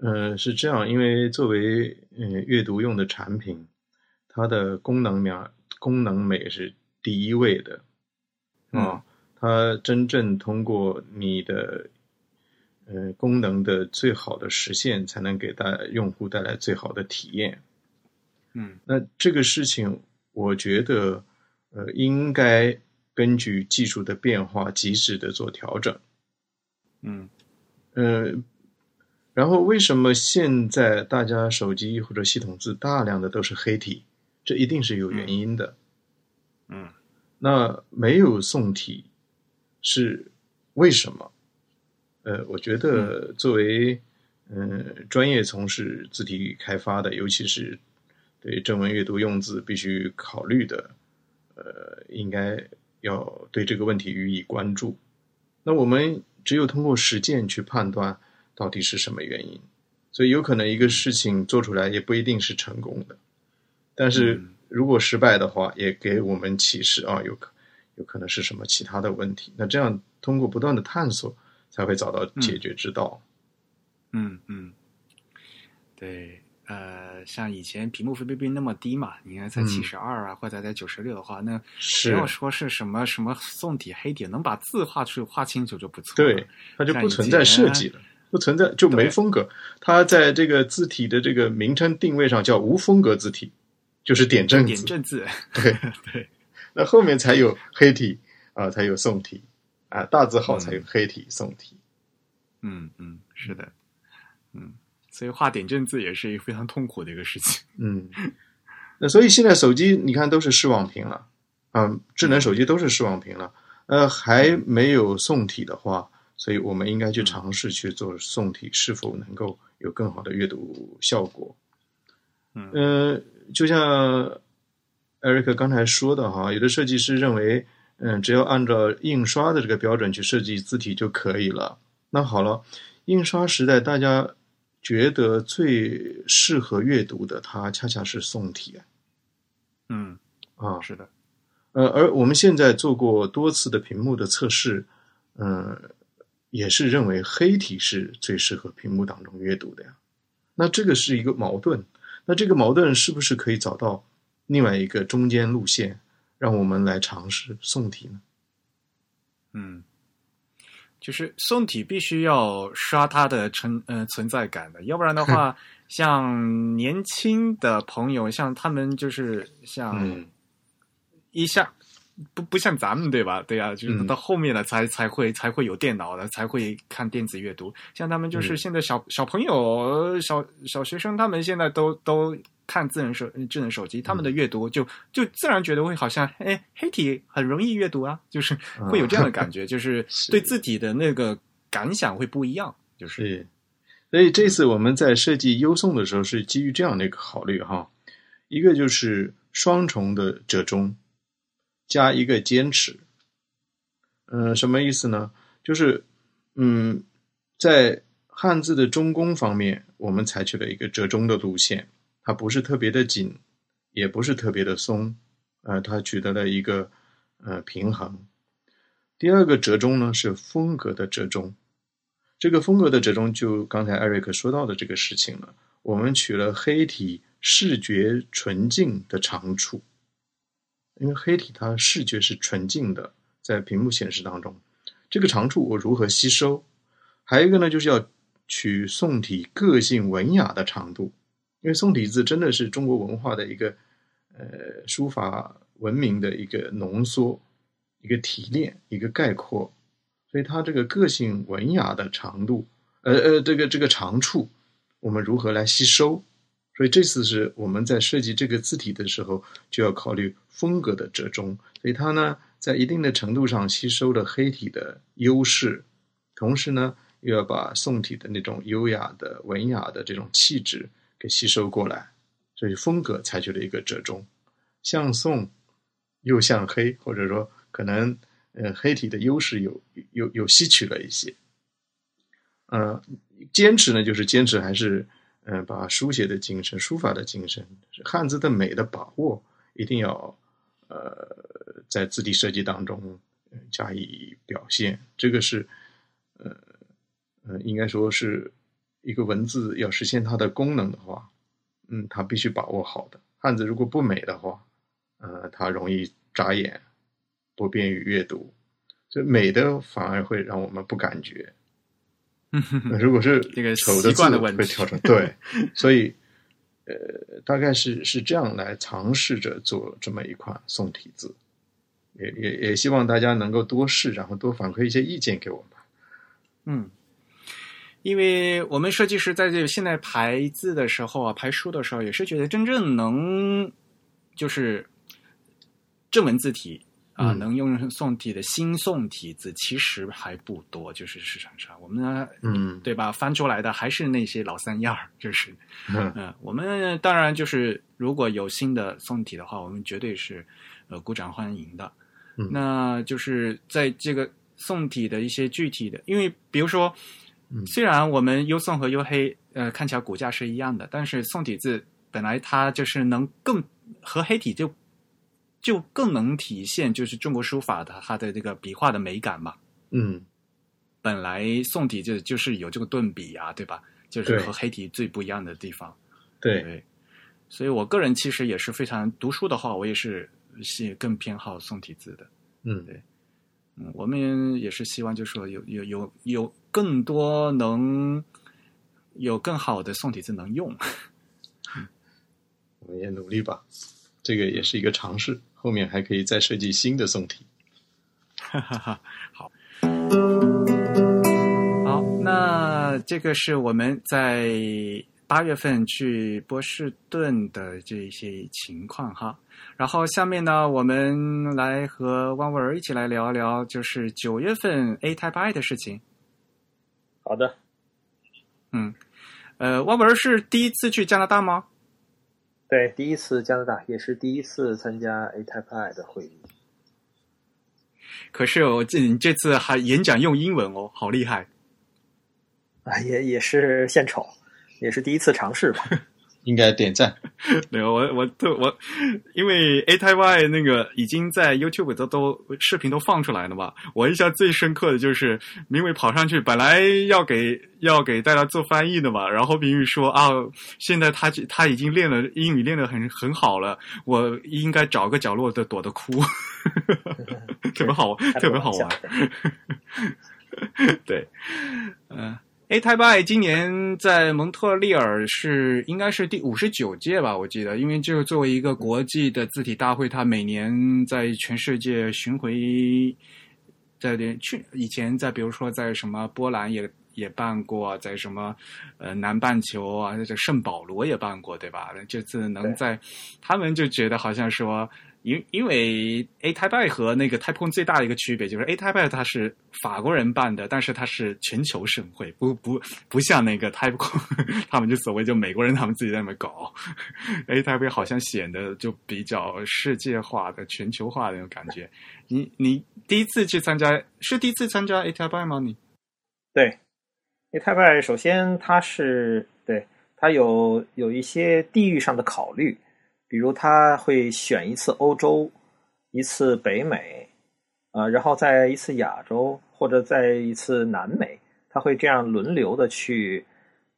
呃，是这样，因为作为呃阅读用的产品，它的功能秒功能美是第一位的啊，它真正通过你的呃功能的最好的实现，才能给大用户带来最好的体验。嗯那这个事情，我觉得呃应该根据技术的变化及时的做调整。嗯呃，然后为什么现在大家手机或者系统字大量的都是黑体？这一定是有原因的。嗯那没有宋体是为什么？呃，我觉得作为嗯、呃专业从事字体开发的，尤其是对正文阅读用字必须考虑的，呃，应该要对这个问题予以关注。那我们只有通过实践去判断到底是什么原因，所以有可能一个事情做出来也不一定是成功的，但是嗯如果失败的话，也给我们启示啊，有可有可能是什么其他的问题。那这样通过不断的探索，才会找到解决之道。嗯嗯，对，呃，像以前屏幕分辨率那么低嘛，你看才嗯七十二啊，或者在九十六的话，那不是要说是什么什么宋体黑体，能把字画出画清楚就不错了。对，它就不存在设计了，不存在就没风格。它在这个字体的这个名称定位上叫无风格字体，就是点阵字。点阵字，对 对，那后面才有黑体啊、才有宋体啊、大字号才有黑体、宋体。嗯嗯，是的，嗯，所以画点阵字也是一个非常痛苦的一个事情。嗯，那所以现在手机你看都是视网屏了，啊、智能手机都是视网屏了，呃，还没有宋体的话，所以我们应该去尝试去做宋体，是否能够有更好的阅读效果？嗯呃，就像艾瑞克刚才说的哈，有的设计师认为，嗯，只要按照印刷的这个标准去设计字体就可以了。那好了，印刷时代大家觉得最适合阅读的，它恰恰是宋体嗯，啊。是的，呃，而我们现在做过多次的屏幕的测试，嗯、也是认为黑体是最适合屏幕当中阅读的呀。那这个是一个矛盾，那这个矛盾是不是可以找到另外一个中间路线，让我们来尝试宋体呢？嗯，就是宋体必须要刷它的存呃存在感的，要不然的话，像年轻的朋友，像他们就是像嗯一下。不不像咱们对吧？对呀、就是嗯到后面了才才会才会有电脑了，才会看电子阅读。像他们就是嗯现在小、小朋友、小小学生，他们现在都都看智能手智能手机，他们的阅读就就自然觉得会好像哎黑体很容易阅读啊，就是会有这样的感 觉，就是是对字体的那个感想会不一样。就是是，所以这次我们在设计优送的时候是基于这样的一个考虑哈，一个就是双重的折中，加一个坚持。嗯、什么意思呢？就是嗯，在汉字的中宫方面，我们采取了一个折中的路线，它不是特别的紧，也不是特别的松，呃，它取得了一个呃平衡。第二个折中呢是风格的折中。这个风格的折中，就刚才艾瑞克说到的这个事情了。我们取了黑体视觉纯净的长处，因为黑体它视觉是纯净的，在屏幕显示当中，这个长处我如何吸收？还有一个呢，就是要取宋体个性文雅的长度，因为宋体字真的是中国文化的一个呃书法文明的一个浓缩、一个提炼、一个概括。所以它这个个性文雅的长度，呃呃，这个这个长处，我们如何来吸收？所以这次是我们在设计这个字体的时候，就要考虑风格的折中。所以它呢，在一定的程度上吸收了黑体的优势，同时呢，又要把宋体的那种优雅的、文雅的这种气质给吸收过来。所以风格采取了一个折中，像宋又像黑，或者说可能。呃，黑体的优势有有有吸取了一些，呃，坚持呢，就是坚持还是嗯、呃，把书写的精神、书法的精神、汉字的美的把握，一定要呃在字体设计当中加以表现。这个是呃呃，应该说是一个文字要实现它的功能的话，嗯，它必须把握好的。汉字如果不美的话，呃，它容易眨眼。不便于阅读，所以美的反而会让我们不感觉。如果是这个丑的习惯的问题会调整，对，所以呃，大概是是这样来尝试着做这么一款宋体字。也也也希望大家能够多试，然后多反馈一些意见给我们。嗯，因为我们设计师在这现在排字的时候啊，排书的时候，也是觉得真正能就是正文字体啊，嗯能用宋体的新宋体字其实还不多，就是市场上我们呢，嗯对吧？翻出来的还是那些老三样儿，就是嗯嗯，我们当然就是如果有新的宋体的话，我们绝对是呃鼓掌欢迎的。嗯那就是在这个宋体的一些具体的，因为比如说，嗯虽然我们优宋和优黑呃看起来骨架是一样的，但是宋体字本来它就是能更和黑体就就更能体现就是中国书法的它的这个笔画的美感嘛。嗯本来宋体就就是有这个顿笔啊，对吧？就是和黑体最不一样的地方。对，对，所以我个人其实也是非常读书的话，我也是是更偏好宋体字的。嗯对嗯，我们也是希望，就是说有有有有更多能有更好的宋体字能用。我们也努力吧。这个也是一个尝试，后面还可以再设计新的宋体。哈哈哈，好，好，那这个是我们在八月份去波士顿的这些情况哈。然后下面呢，我们来和汪文儿一起来聊一聊，就是九月份 A Type I 的事情。好的，嗯，呃，汪文是第一次去加拿大吗？对，第一次加拿大，也是第一次参加 A Type I 的会议。可是我这你这次还演讲用英文哦，好厉害！啊，也也是献丑，也是第一次尝试吧。应该点赞。没有，我我特我，因为 A Type Y 那个已经在 YouTube 都都视频都放出来了嘛，我印象最深刻的就是明伟跑上去，本来要给要给大家做翻译的嘛，然后明宇说啊，现在他他已经练了英语练得很很好了，我应该找个角落的躲着哭，特别好，特别好玩。对，嗯、A Type I 今年在蒙特利尔是应该是第五十九届吧，我记得，因为这个作为一个国际的字体大会，它每年在全世界巡回，在连去以前在比如说在什么波兰也也办过，在什么呃南半球啊，这圣保罗也办过，对吧？这次能在他们就觉得好像说。因因为 A Type I 和那个 Type One 最大的一个区别就是 A Type I 它是法国人办的，但是它是全球盛会，不不不像那个 Type One，他们就所谓就美国人他们自己在那边搞，A Type I 好像显得就比较世界化的、全球化的那种感觉。你你第一次去参加是第一次参加 A Type I 吗？你对，A Type I 首先它是对它有有一些地域上的考虑。比如他会选一次欧洲，一次北美，呃，然后在一次亚洲或者在一次南美，他会这样轮流的去，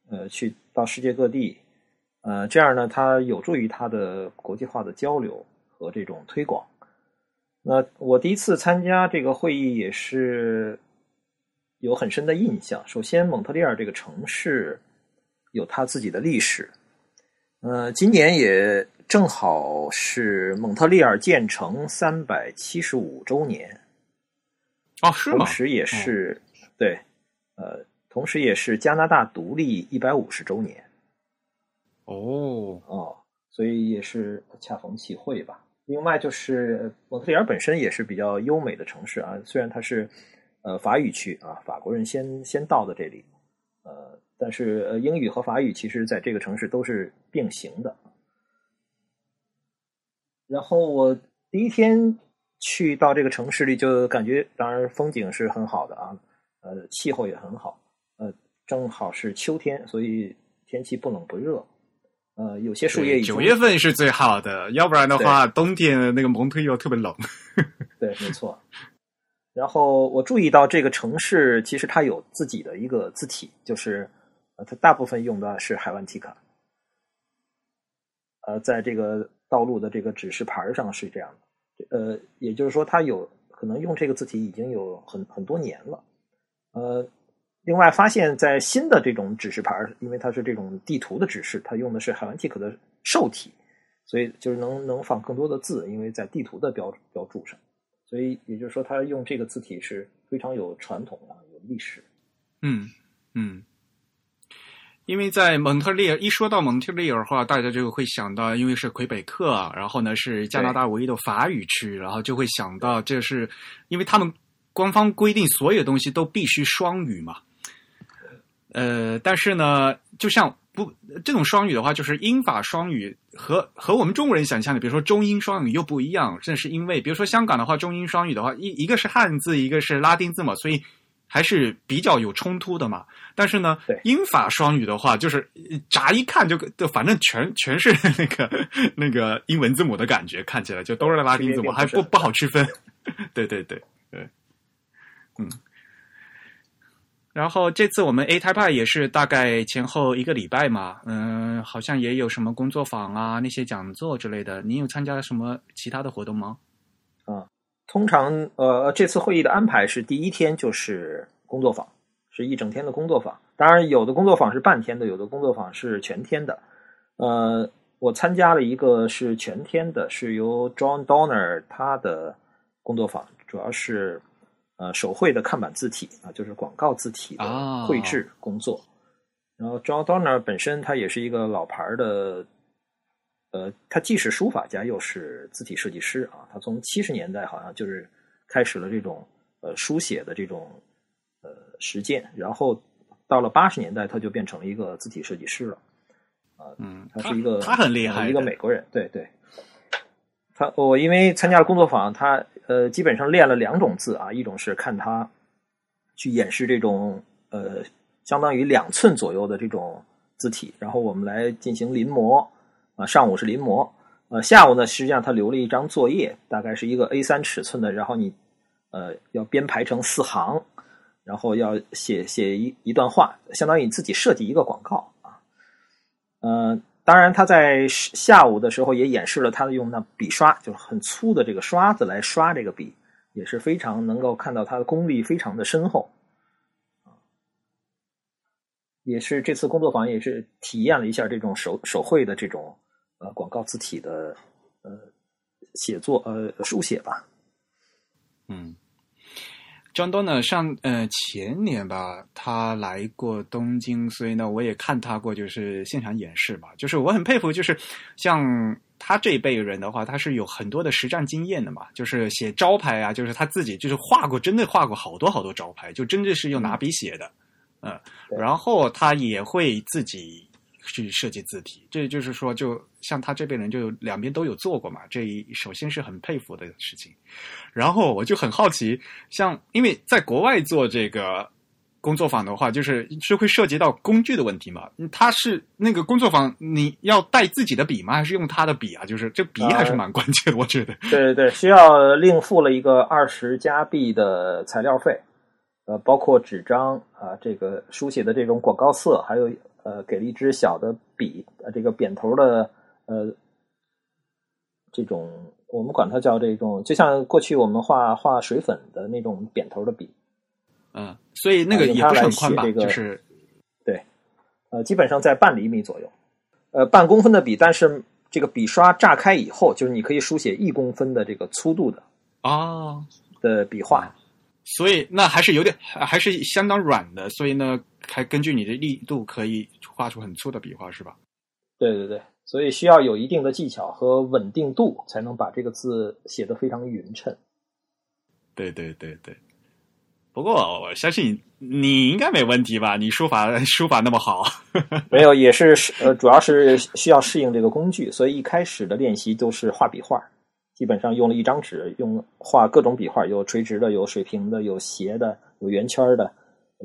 呃，去到世界各地，呃，这样呢，它有助于他的国际化的交流和这种推广。那我第一次参加这个会议也是有很深的印象。首先，蒙特利尔这个城市有它自己的历史，呃，今年也。正好是蒙特利尔建成三百七十五周年，哦，是吗？同时也是、哦、对，呃，同时也是加拿大独立一百五十周年。哦哦，所以也是恰逢其会吧。另外就是蒙特利尔本身也是比较优美的城市啊，虽然它是呃法语区啊，法国人先先到的这里，呃，但是呃英语和法语其实在这个城市都是并行的。然后我第一天去到这个城市里，就感觉当然风景是很好的啊，呃，气候也很好，呃，正好是秋天，所以天气不冷不热，呃，有些树叶已经九月份是最好的，要不然的话，冬天那个蒙特利尔特别冷。对，没错。然后我注意到这个城市其实它有自己的一个字体，就是呃，它大部分用的是海湾提卡，呃，在这个。道路的这个指示牌上是这样的，呃，也就是说，它有可能用这个字体已经有很很多年了。呃，另外发现，在新的这种指示牌，因为它是这种地图的指示，它用的是海湾体可的瘦体，所以就是能能放更多的字，因为在地图的标标注上，所以也就是说，他用这个字体是非常有传统啊，有历史。嗯嗯，因为在蒙特利尔一说到蒙特利尔的话，大家就会想到，因为是魁北克，然后呢是加拿大唯一的法语区，然后就会想到这是因为他们官方规定所有东西都必须双语嘛。呃，但是呢，就像不这种双语的话，就是英法双语和和我们中国人想象的，比如说中英双语又不一样。正是因为，比如说香港的话，中英双语的话，一一个是汉字，一个是拉丁字母，所以还是比较有冲突的嘛。但是呢，英法双语的话，就是乍一看就就反正全全是那个那个英文字母的感觉，看起来就都是拉丁字母，还不不好区分。对对对对，嗯。然后这次我们 A Type 也是大概前后一个礼拜嘛，嗯，好像也有什么工作坊啊、那些讲座之类的。您有参加什么其他的活动吗？通常，呃，这次会议的安排是第一天就是工作坊，是一整天的工作坊。当然，有的工作坊是半天的，有的工作坊是全天的。呃，我参加了一个是全天的，是由 John Donner 他的工作坊，主要是呃手绘的看板字体啊，就是广告字体啊的绘制工作。然后 John Donner 本身他也是一个老牌儿的，呃，他既是书法家又是字体设计师啊。他从七十年代好像就是开始了这种呃书写的这种呃实践，然后到了八十年代他就变成了一个字体设计师了。啊嗯，他是一个他很厉害的一个美国人，对对。他我因为参加了工作坊，他呃基本上练了两种字啊，一种是看他去演示这种呃相当于两寸左右的这种字体，然后我们来进行临摹啊、上午是临摹，呃下午呢实际上他留了一张作业，大概是一个 A 3尺寸的，然后你呃要编排成四行，然后要写写一一段话，相当于你自己设计一个广告啊。呃，当然他在下午的时候也演示了他的用那笔刷，就是很粗的这个刷子来刷这个笔，也是非常能够看到他的功力非常的深厚。也是这次工作坊也是体验了一下这种手手绘的这种呃广告字体的呃写作呃书写吧。嗯，John Donner 上呃前年吧，他来过东京，所以呢，我也看他过，就是现场演示吧。就是我很佩服，就是像他这一辈人的话，他是有很多的实战经验的嘛。就是写招牌啊，就是他自己就是画过，真的画过好多好多招牌，就真的是用拿笔写的，嗯，然后他也会自己去设计字体，这就是说，就像他这辈人就两边都有做过嘛，这一首先是很佩服的事情。然后我就很好奇，像因为在国外做这个工作坊的话，就是是会涉及到工具的问题嘛？嗯他是那个工作坊，你要带自己的笔吗？还是用他的笔啊？就是这笔还是蛮关键的，我觉得。对对对，需要另付了一个二十加币的材料费，呃，包括纸张啊，这个书写的这种广告色，还有呃，给了一支小的笔，呃，这个扁头的呃，这种我们管它叫这种，就像过去我们画画水粉的那种扁头的笔，嗯，所以那个也不是很宽吧？就是对呃，基本上在半厘米左右，呃，半公分的笔，但是这个笔刷炸开以后，就是你可以书写一公分的这个粗度的啊，的笔画。所以那还是有点，还是相当软的，所以呢，还根据你的力度可以画出很粗的笔画，是吧？对对对，所以需要有一定的技巧和稳定度，才能把这个字写得非常匀称。对对对对。不过我相信你应该没问题吧？你书法书法那么好。没有，也是呃，主要是需要适应这个工具，所以一开始的练习都是画笔画，基本上用了一张纸，用画各种笔画，有垂直的，有水平的，有斜的，有圆圈的，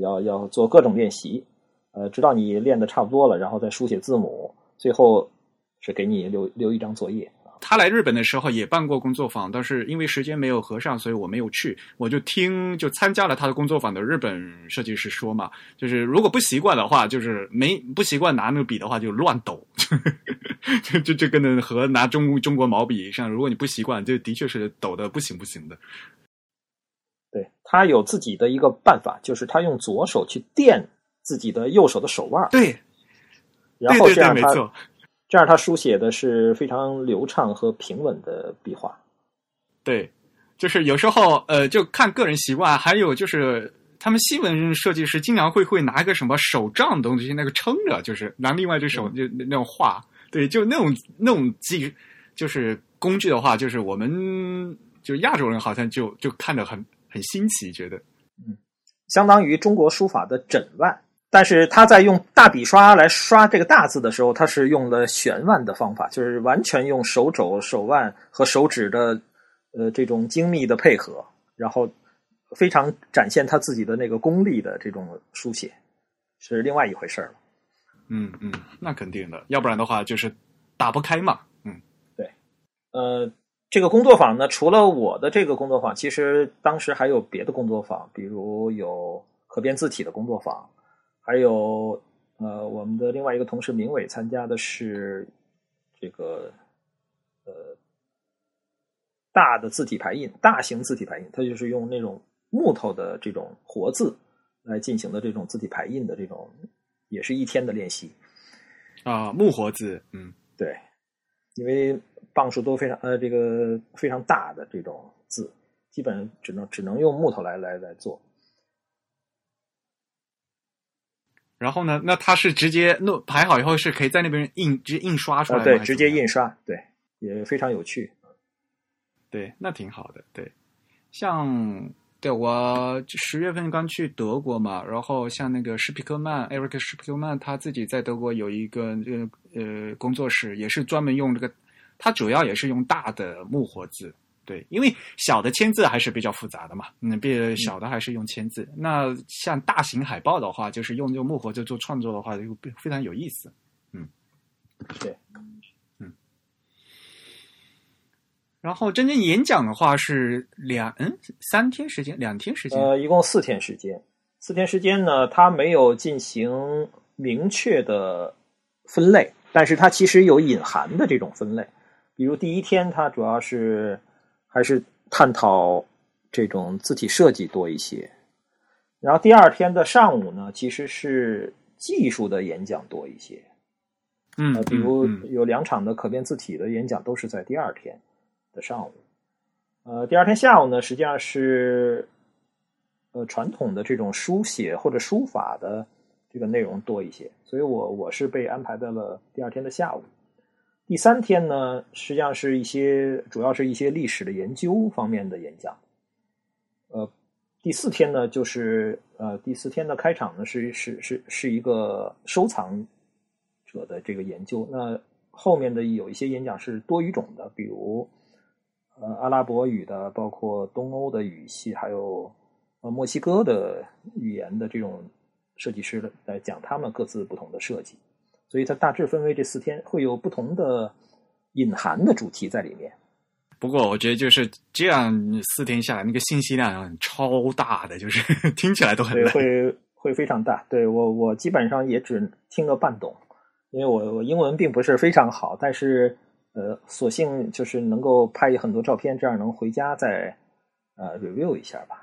要要做各种练习。呃，直到你练的差不多了，然后再书写字母，最后是给你留留一张作业。他来日本的时候也办过工作坊，但是因为时间没有合上，所以我没有去。我就听就参加了他的工作坊的日本设计师说嘛，就是如果不习惯的话，就是没不习惯拿那个笔的话就乱抖，就就就跟那和拿中中国毛笔一样，如果你不习惯，就的确是抖的不行不行的。对他有自己的一个办法，就是他用左手去垫自己的右手的手腕，对，然后对对对，这样他没错。这样他书写的是非常流畅和平稳的笔画。对，就是有时候呃，就看个人习惯，还有就是他们西文设计师经常会会拿一个什么手杖的东西，那个撑着，就是拿另外一只手就那种画，对，就那种那种技就是工具的话，就是我们就亚洲人好像就就看着很很新奇，觉得嗯相当于中国书法的枕腕。但是他在用大笔刷来刷这个大字的时候，他是用了旋腕的方法，就是完全用手肘、手腕和手指的呃这种精密的配合，然后非常展现他自己的那个功力的这种书写，是另外一回事了。嗯嗯，那肯定的，要不然的话就是打不开嘛。嗯，对，呃，这个工作坊呢，除了我的这个工作坊，其实当时还有别的工作坊，比如有可变字体的工作坊。还有，呃，我们的另外一个同事明伟参加的是这个呃大的字体排印，大型字体排印，它就是用那种木头的这种活字来进行的这种字体排印的这种，也是一天的练习啊，木活字，嗯，对，因为磅数都非常呃这个非常大的这种字，基本只能只能用木头来来来做。然后呢？那他是直接弄排好以后，是可以在那边印，直接印刷出来对，直接印刷，对，也非常有趣。对，那挺好的。对，像对我十月份刚去德国嘛，然后像那个施皮克曼，Eric 施皮克曼，他自己在德国有一个这个呃工作室，也是专门用这个，他主要也是用大的木活字。对，因为小的签字还是比较复杂的嘛，嗯，比小的还是用签字。那像大型海报的话，就是用这个木活字做创作的话，就非常有意思。嗯，对，嗯。然后真正演讲的话是两嗯三天时间，两天时间，呃，一共四天时间。四天时间呢，它没有进行明确的分类，但是它其实有隐含的这种分类。比如第一天，它主要是。还是探讨这种字体设计多一些，然后第二天的上午呢，其实是技术的演讲多一些。嗯，比如有两场的可变字体的演讲都是在第二天的上午。呃，第二天下午呢，实际上是呃传统的这种书写或者书法的这个内容多一些，所以我我是被安排在了第二天的下午。第三天呢，实际上是一些主要是一些历史的研究方面的演讲。呃，第四天呢，就是呃第四天的开场呢是是是是一个收藏者的这个研究。那后面的有一些演讲是多语种的，比如呃阿拉伯语的，包括东欧的语系，还有呃墨西哥的语言的这种设计师来讲他们各自不同的设计。所以它大致分为这四天，会有不同的隐含的主题在里面。不过我觉得就是这样，四天下来那个信息量超大的，就是 听起来都很累，会会非常大。对我我基本上也只听个半懂，因为我我英文并不是非常好，但是呃，索性就是能够拍很多照片，这样能回家再呃 review 一下吧。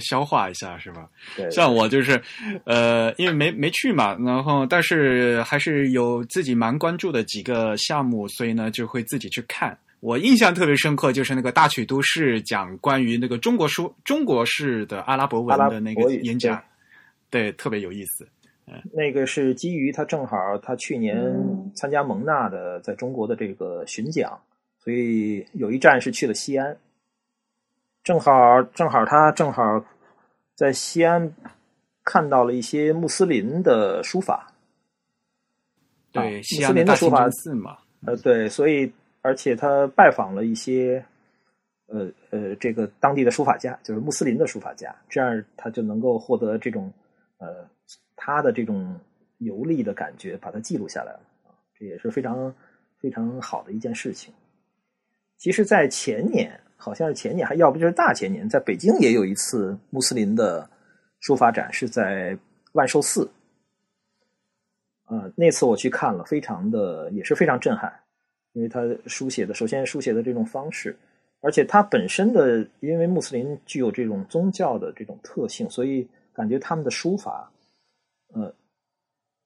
消化一下是吧？对，像我就是，呃，因为没没去嘛，然后但是还是有自己蛮关注的几个项目，所以呢就会自己去看。我印象特别深刻，就是那个大曲都市讲关于那个中国书中国式的阿拉伯文的那个演讲，对，特别有意思。嗯，那个是基于他正好他去年参加蒙纳的在中国的这个巡讲，所以有一站是去了西安。正好，正好他正好在西安看到了一些穆斯林的书法，对，穆斯林的书法字嘛，呃，对，所以而且他拜访了一些，呃呃，这个当地的书法家，就是穆斯林的书法家，这样他就能够获得这种呃他的这种游历的感觉，把它记录下来了啊，这也是非常非常好的一件事情。其实，在前年。好像是前年，还要不就是大前年，在北京也有一次穆斯林的书法展，是在万寿寺。啊，那次我去看了，非常的也是非常震撼，因为他书写的，首先书写的这种方式，而且他本身的，因为穆斯林具有这种宗教的这种特性，所以感觉他们的书法，呃，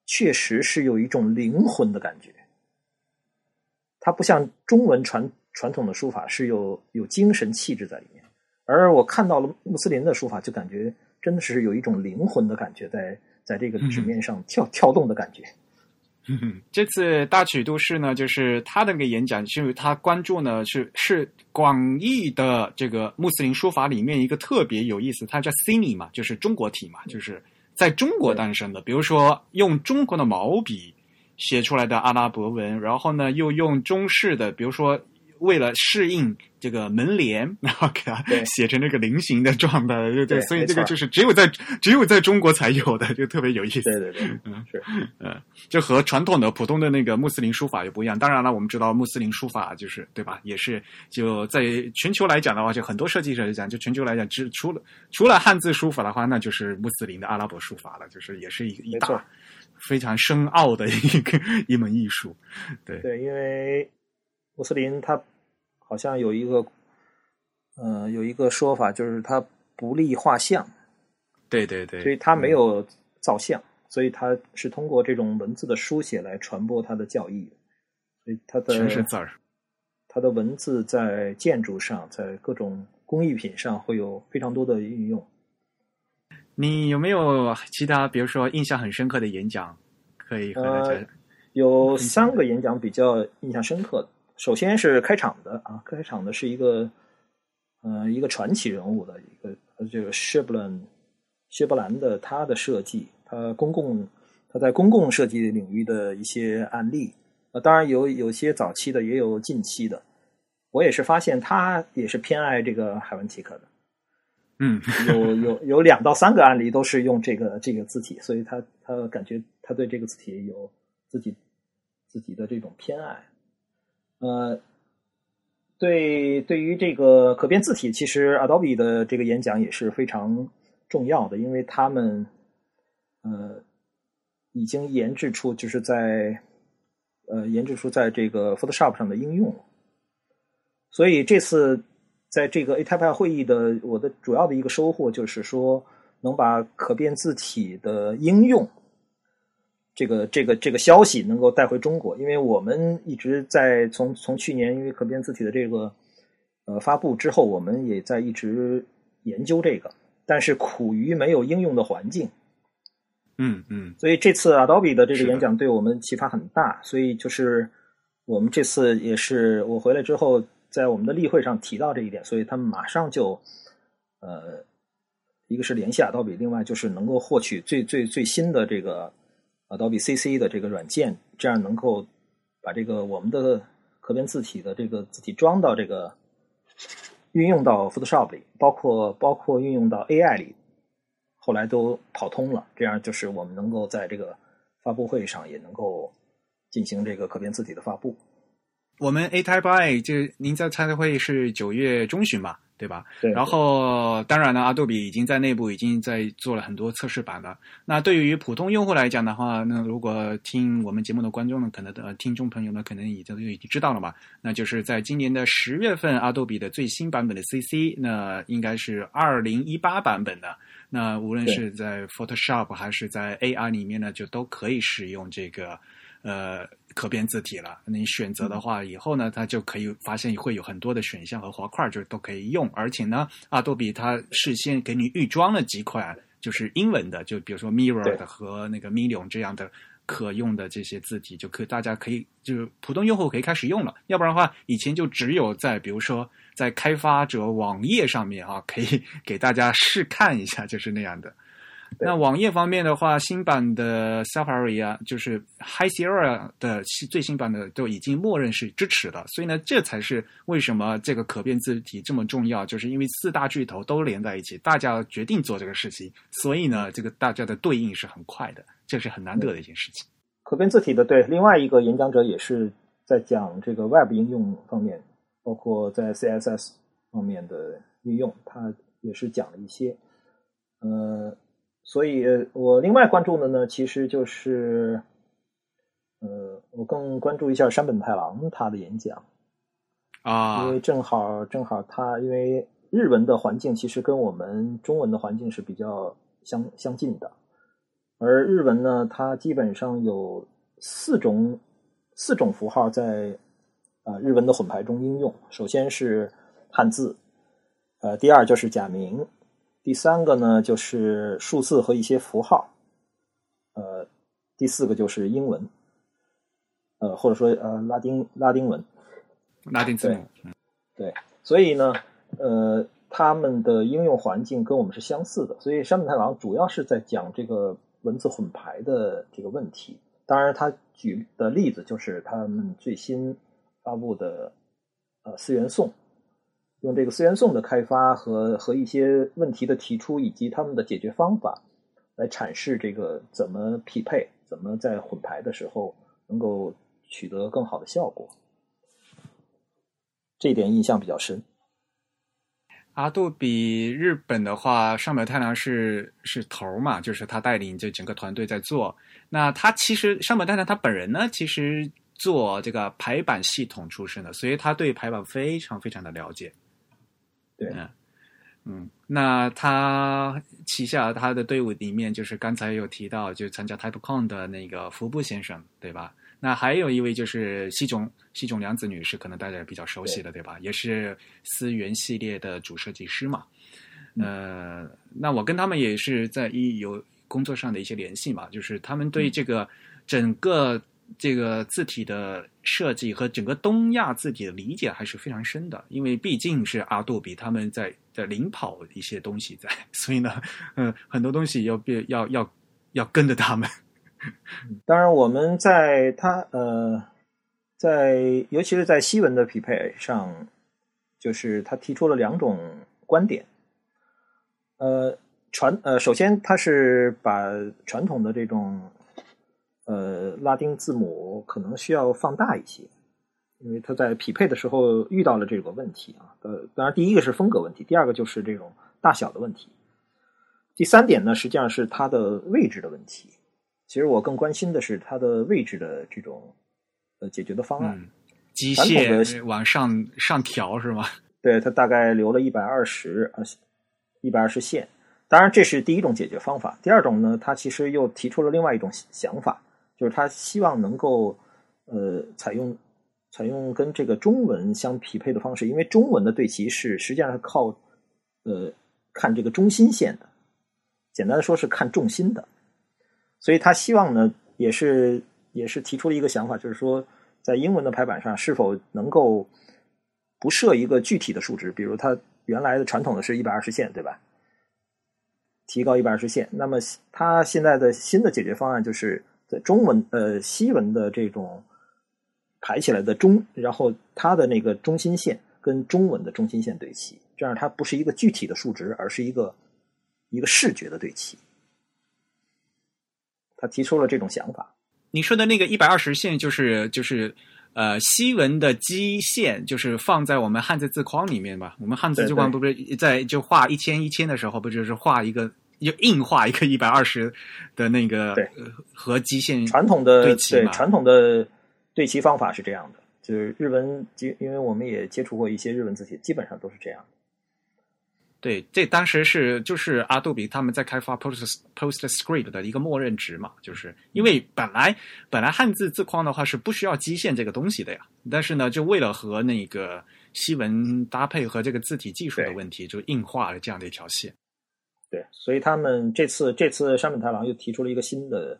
确实是有一种灵魂的感觉。它不像中文传。传统的书法是有有精神气质在里面，而我看到了穆斯林的书法，就感觉真的是有一种灵魂的感觉在在这个纸面上跳、跳动的感觉。嗯，这次大曲都市呢，就是他的那个演讲，就是他关注呢是是广义的这个穆斯林书法里面一个特别有意思，它叫 Sini 嘛，就是中国体嘛，就是在中国诞生的。比如说用中国的毛笔写出来的阿拉伯文，然后呢又用中式的，比如说。为了适应这个门帘，然后给它写成这个菱形的状态，对对，所以这个就是只有在只有在中国才有的，就特别有意思。对对对，嗯是，嗯，就和传统的普通的那个穆斯林书法也不一样。当然了，我们知道穆斯林书法就是对吧？也是就在全球来讲的话，就很多设计者来讲，就全球来讲，只除了除了汉字书法的话，那就是穆斯林的阿拉伯书法了，就是也是一一大非常深奥的一个一门艺术。对对，因为。穆斯林他好像有一个，呃，有一个说法，就是他不立画像，对对对，所以他没有造像，所以他是通过这种文字的书写来传播他的教义，所以他的全是字儿，他的文字在建筑上，在各种工艺品上会有非常多的运用。你有没有其他，比如说印象很深刻的演讲可以和大家？有三个演讲比较印象深刻的。首先是开场的啊，开场的是一个，呃，一个传奇人物的一个，这个谢布兰，谢布兰的他的设计，他公共他在公共设计领域的一些案例，呃，当然有有些早期的，也有近期的。我也是发现他也是偏爱这个海文提克的，嗯，有有有两到三个案例都是用这个这个字体，所以他他感觉他对这个字体有自己自己的这种偏爱。呃，对，对于这个可变字体，其实 Adobe 的这个演讲也是非常重要的，因为他们呃已经研制出，就是在呃研制出在这个 Photoshop 上的应用。所以这次在这个 A Type 会议的，我的主要的一个收获就是说，能把可变字体的应用。这个这个这个消息能够带回中国，因为我们一直在从从去年因为可变字体的这个呃发布之后，我们也在一直研究这个，但是苦于没有应用的环境。嗯嗯，所以这次 Adobe 的这个演讲对我们启发很大，所以就是我们这次也是我回来之后在我们的例会上提到这一点，所以他们马上就呃一个是联系 Adobe，另外就是能够获取最最最新的这个。Adobe CC 的这个软件，这样能够把这个我们的可变字体的这个字体装到这个运用到 Photoshop 里，包括包括运用到 AI 里，后来都跑通了。这样就是我们能够在这个发布会上也能够进行这个可变字体的发布。我们 A Type I 就您在参加会议是九月中旬吧？对吧？对。然后，当然呢，阿杜比已经在内部已经在做了很多测试版了。那对于普通用户来讲的话，那如果听我们节目的观众呢，可能的听众朋友呢，可能已经已经知道了嘛。那就是在今年的十月份，阿杜比的最新版本的 CC，那应该是二零一八版本的。那无论是在 Photoshop 还是在 AI 里面呢，就都可以使用这个。呃，可变字体了。你选择的话，以后呢，它就可以发现会有很多的选项和滑块，就都可以用。而且呢，阿多比它事先给你预装了几款，就是英文的，就比如说 Mirror 的和那个 Medium 这样的可用的这些字体，就可大家可以就是普通用户可以开始用了。要不然的话，以前就只有在比如说在开发者网页上面啊，可以 给大家试看一下，就是那样的。那网页方面的话，新版的 Safari 啊，就是 High Sierra 的最新版的都已经默认是支持的，所以呢，这才是为什么这个可变字体这么重要，就是因为四大巨头都连在一起，大家决定做这个事情，所以呢，这个大家的对应是很快的，这是很难得的一件事情。可变字体的对，另外一个演讲者也是在讲这个 Web 应用方面，包括在 CSS 方面的运用，他也是讲了一些，呃。所以，我另外关注的呢，其实就是，呃，我更关注一下山本太郎他的演讲啊，因为正好正好他因为日文的环境其实跟我们中文的环境是比较相相近的，而日文呢，它基本上有四种四种符号在啊日文的混排中应用。首先是汉字，呃，第二就是假名，第三个呢就是数字和一些符号，呃，第四个就是英文，呃，或者说呃拉丁拉丁文。拉丁字母，对，所以呢，呃，他们的应用环境跟我们是相似的，所以山本太郎主要是在讲这个文字混排的这个问题。当然，他举的例子就是他们最新发布的呃四元颂，用这个四元颂的开发和和一些问题的提出，以及他们的解决方法，来阐释这个怎么匹配，怎么在混排的时候能够取得更好的效果。这一点印象比较深。阿杜比日本的话，上本太郎是是头嘛，就是他带领这整个团队在做。那他其实上本太郎他本人呢，其实做这个排版系统出身的，所以他对排版非常非常的了解。对，嗯嗯，那他旗下他的队伍里面，就是刚才有提到，就参加 TypeCon 的那个服部先生，对吧？那还有一位就是西冢西冢良子女士，可能大家比较熟悉的，对吧？也是思源系列的主设计师嘛。呃，那我跟他们也是在一有工作上的一些联系嘛，就是他们对这个整个这个字体的设计和整个东亚字体的理解还是非常深的，因为毕竟是阿杜比他们在在领跑一些东西在，所以呢，嗯，很多东西要变要要要跟着他们。当然，我们在他呃，在尤其是在西文的匹配上，就是他提出了两种观点。呃，传呃，首先他是把传统的这种呃拉丁字母可能需要放大一些，因为他在匹配的时候遇到了这个问题啊。呃，当然第一个是风格问题，第二个就是这种大小的问题。第三点呢，实际上是它的位置的问题。其实我更关心的是它的位置的这种呃解决的方案，机械往上上调是吗？对，它大概留了一百二十呃一百二十线。当然，这是第一种解决方法。第二种呢，它其实又提出了另外一种想法，就是他希望能够呃采用采用跟这个中文相匹配的方式，因为中文的对齐是实际上是靠呃看这个中心线的，简单的说是看重心的。所以他希望呢，也是也是提出了一个想法，就是说，在英文的排版上是否能够不设一个具体的数值，比如它原来的传统的是一百二十线，对吧？提高一百二十线，那么它现在的新的解决方案就是在中文呃西文的这种排起来的中，然后它的那个中心线跟中文的中心线对齐，这样它不是一个具体的数值，而是一个一个视觉的对齐。他提出了这种想法。你说的那个一百二十线，就是就是呃西文的基线，就是放在我们汉字字框里面吧？我们汉字字框不是在就画一千一千的时候，不就是画一个就硬化一个一百二十的那个和基线传统的对齐传统的对齐方法是这样的，就是日文，因为我们也接触过一些日文字体，基本上都是这样。对，这当时是就是阿杜比他们在开发 Post PostScript 的一个默认值嘛，就是因为本来本来汉字字框的话是不需要基线这个东西的呀，但是呢，就为了和那个西文搭配和这个字体技术的问题，就硬化了这样的一条线。对，所以他们这次这次山本太郎又提出了一个新的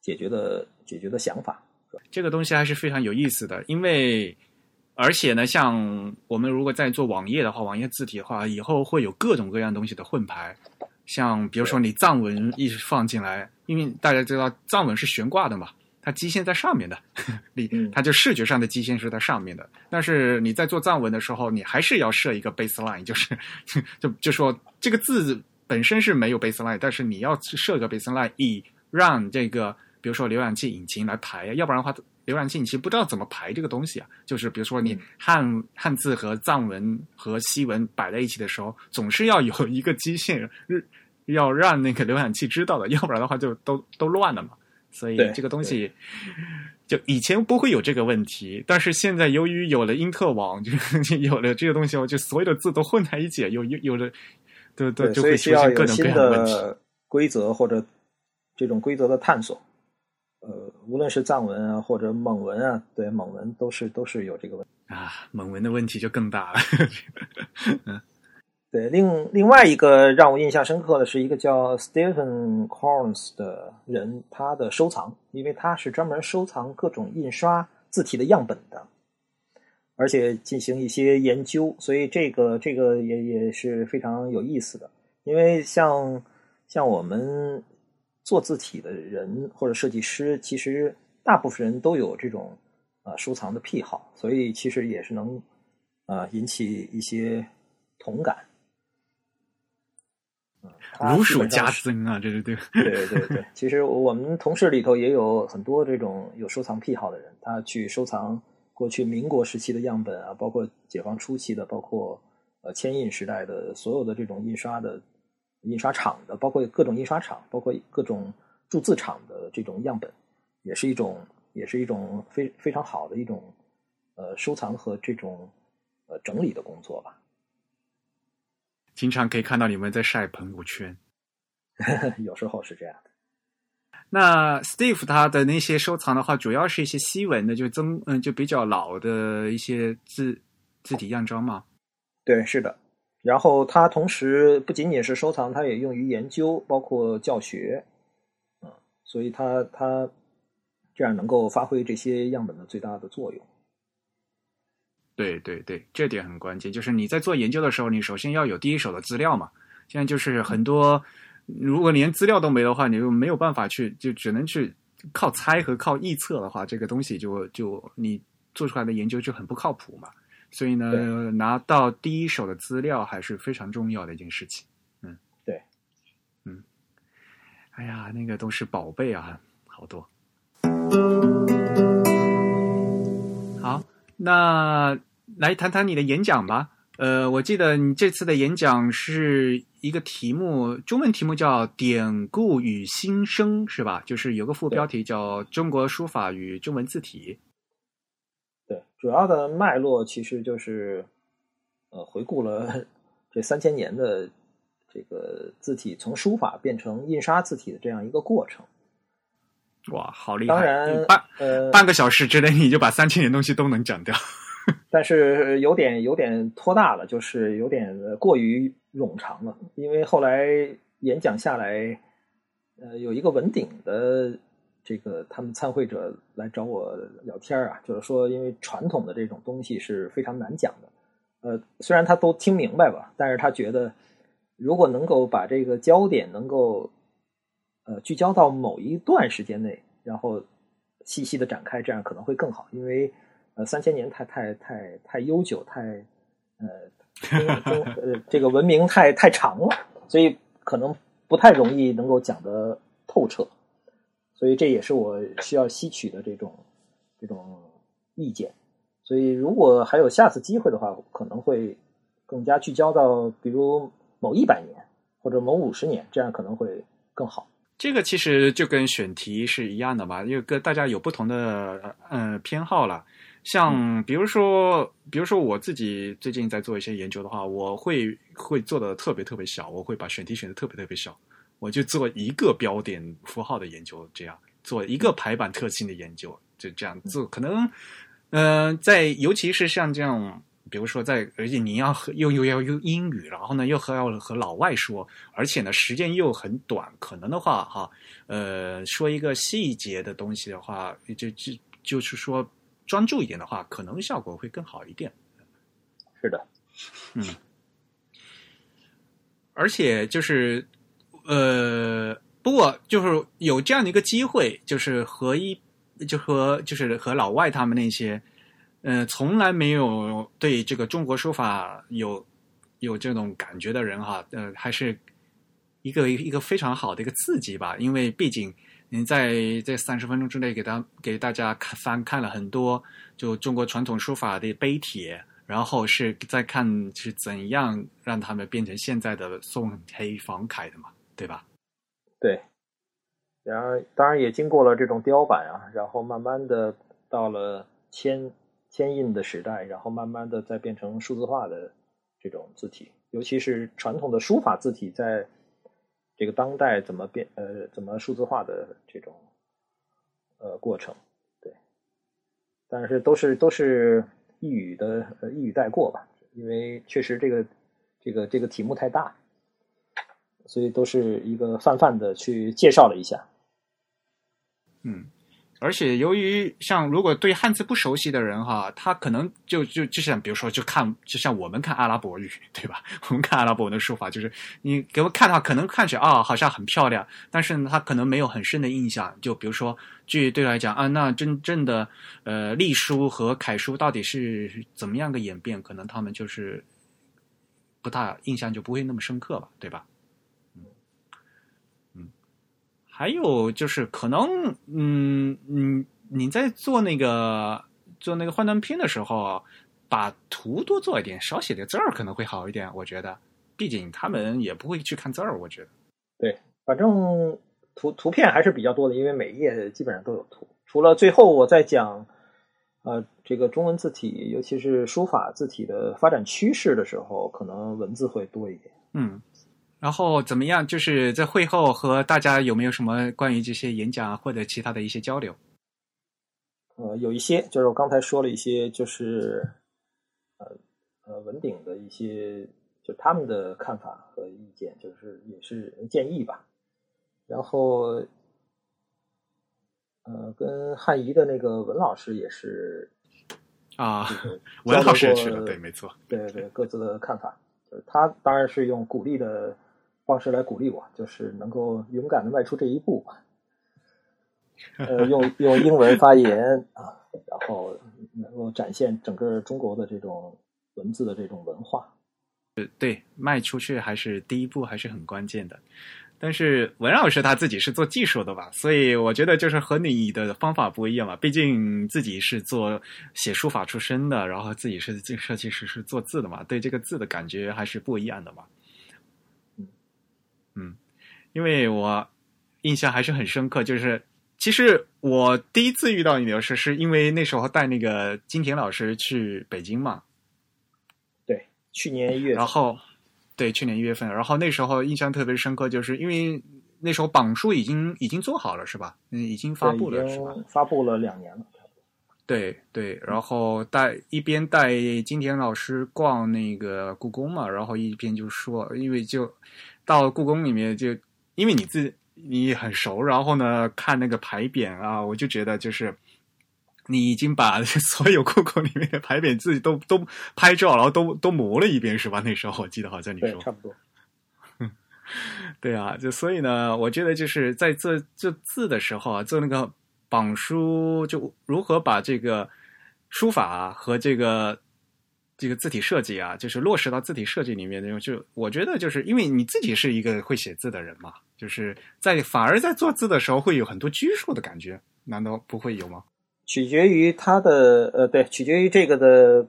解决的解决的想法，这个东西还是非常有意思的，因为。而且呢，像我们如果在做网页的话，网页字体的话，以后会有各种各样东西的混排。像比如说你藏文一放进来，因为大家知道藏文是悬挂的嘛，它基线在上面的，你它就视觉上的基线是在上面的。但是你在做藏文的时候，你还是要设一个 baseline，就是 就就说这个字本身是没有 baseline，但是你要设个 baseline，以让这个比如说浏览器引擎来排，要不然的话。浏览器引擎不知道怎么排这个东西啊，就是比如说你汉汉字和藏文和西文摆在一起的时候，总是要有一个基线，要让那个浏览器知道的，要不然的话就都都乱了嘛。所以这个东西就以前不会有这个问题，但是现在由于有了因特网，就 有了这个东西，就所有的字都混在一起，有有有了，都都就会出现各种各样的问题。规则或者这种规则的探索。呃，无论是藏文啊或者蒙文啊，对蒙文都是都是有这个问题啊。蒙文的问题就更大了。嗯，对，另另外一个让我印象深刻的是一个叫 Stephen Corns 的人，他的收藏，因为他是专门收藏各种印刷字体的样本的，而且进行一些研究，所以这个这个也也是非常有意思的。因为像像我们。做字体的人或者设计师，其实大部分人都有这种啊收藏的癖好，所以其实也是能啊引起一些同感。如数家珍啊，这是对。对对对，其实我们同事里头也有很多这种有收藏癖好的人，他去收藏过去民国时期的样本啊，包括解放初期的，包括呃铅印时代的所有的这种印刷的。印刷厂的，包括各种印刷厂，包括各种铸字厂的这种样本，也是一种，也是一种非非常好的一种呃收藏和这种呃整理的工作吧。经常可以看到你们在晒朋友圈，有时候是这样的。那 Steve 他的那些收藏的话，主要是一些西文的，就增嗯，就比较老的一些字字体样章嘛。对，是的。然后他同时不仅仅是收藏，他也用于研究，包括教学，嗯，所以他他这样能够发挥这些样本的最大的作用。对对对，这点很关键，就是你在做研究的时候，你首先要有第一手的资料嘛。现在就是很多，如果连资料都没的话，你就没有办法去，就只能去靠猜和靠臆测的话，这个东西就就你做出来的研究就很不靠谱嘛。所以呢，拿到第一手的资料还是非常重要的一件事情。嗯，对，嗯，哎呀，那个都是宝贝啊，好多。好，那来谈谈你的演讲吧。呃，我记得你这次的演讲是一个题目，中文题目叫“典故与新生”，是吧？就是有个副标题叫“中国书法与中文字体”。对，主要的脉络其实就是，呃，回顾了 这三千年的这个字体从书法变成印刷字体的这样一个过程。哇，好厉害！当然，半呃半个小时之内你就把三千年东西都能讲掉，但是有点有点拖大了，就是有点过于冗长了。因为后来演讲下来，呃，有一个文鼎的。这个他们参会者来找我聊天啊，就是说，因为传统的这种东西是非常难讲的。呃，虽然他都听明白吧，但是他觉得，如果能够把这个焦点能够呃聚焦到某一段时间内，然后细细的展开，这样可能会更好。因为呃三千年太太太太悠久，太呃呃这个文明太太长了，所以可能不太容易能够讲得透彻。所以这也是我需要吸取的这种这种意见。所以如果还有下次机会的话，可能会更加聚焦到比如某一百年或者某五十年，这样可能会更好。这个其实就跟选题是一样的嘛，因为跟大家有不同的呃偏好了。像比如说，比如说我自己最近在做一些研究的话，我会会做的特别特别小，我会把选题选的特别特别小。我就做一个标点符号的研究，这样做一个排版特性的研究，就这样做。可能，嗯，在尤其是像这样，比如说在，而且你要和又又要用英语，然后呢又和要和老外说，而且呢时间又很短，可能的话哈，呃，说一个细节的东西的话，就就就是说专注一点的话，可能效果会更好一点。是的，嗯，而且就是。呃，不过就是有这样的一个机会，就是和一就和就是和老外他们那些，呃，从来没有对这个中国书法有有这种感觉的人哈，呃，还是一个一个非常好的一个刺激吧。因为毕竟您在这三十分钟之内给他给大家看翻看了很多就中国传统书法的碑帖，然后是在看是怎样让他们变成现在的宋黑仿楷的嘛。对吧？对，然后当然也经过了这种雕版啊，然后慢慢的到了铅铅印的时代，然后慢慢的再变成数字化的这种字体，尤其是传统的书法字体，在这个当代怎么变呃怎么数字化的这种呃过程，对，但是都是都是一语的呃一语带过吧，因为确实这个这个这个题目太大，所以都是一个泛泛的去介绍了一下。嗯，而且由于像如果对汉字不熟悉的人哈，他可能就就就像比如说就看就像我们看阿拉伯语对吧？我们看阿拉伯文的书法，就是你给我看的话，可能看起来啊好像很漂亮，但是呢他可能没有很深的印象。就比如说，据对来讲啊，那真正的呃隶书和楷书到底是怎么样个演变？可能他们就是不大印象就不会那么深刻吧，对吧？还有就是可能，嗯嗯，你在做那个做那个幻灯片的时候，把图多做一点，少写点字儿可能会好一点。我觉得，毕竟他们也不会去看字儿。我觉得，对，反正图图片还是比较多的，因为每一页基本上都有图。除了最后我在讲，呃，这个中文字体，尤其是书法字体的发展趋势的时候，可能文字会多一点。嗯。然后怎么样？就是在会后和大家有没有什么关于这些演讲或者其他的一些交流？呃，有一些，就是我刚才说了一些，就是呃呃文鼎的一些，就他们的看法和意见，就是也是建议吧。然后，呃，跟汉仪的那个文老师也是啊，文老师去了，对，没错，对对，各自的看法，就是他当然是用鼓励的。方式来鼓励我，就是能够勇敢的迈出这一步吧。呃，用用英文发言啊，然后能够展现整个中国的这种文字的这种文化。呃，对，迈出去还是第一步，还是很关键的。但是文老师他自己是做技术的吧，所以我觉得就是和你的方法不一样嘛。毕竟自己是做写书法出身的，然后自己是设计师，是做字的嘛，对这个字的感觉还是不一样的嘛。嗯，因为我印象还是很深刻，就是其实我第一次遇到你的时候，是因为那时候带那个金田老师去北京嘛。对，去年一月。然后，对，去年一月份，然后那时候印象特别深刻，就是因为那时候榜书已经已经做好了，是吧？嗯，已经发布了，是吧？发布了两年了，对对，然后带一边带金田老师逛那个故宫嘛，然后一边就说，因为就。到故宫里面，就因为你自你很熟，然后呢，看那个牌匾啊，我就觉得就是你已经把 所有故宫里面的牌匾自己都都拍照，然后都都磨了一遍，是吧？那时候我记得好像你说差不多。对啊，就所以呢，我觉得就是在做做字的时候啊，做那个榜书，就如何把这个书法和这个。这个字体设计啊，就是落实到字体设计里面那种，就我觉得就是因为你自己是一个会写字的人嘛，就是在反而在做字的时候会有很多拘束的感觉，难道不会有吗？取决于它的呃，对，取决于这个的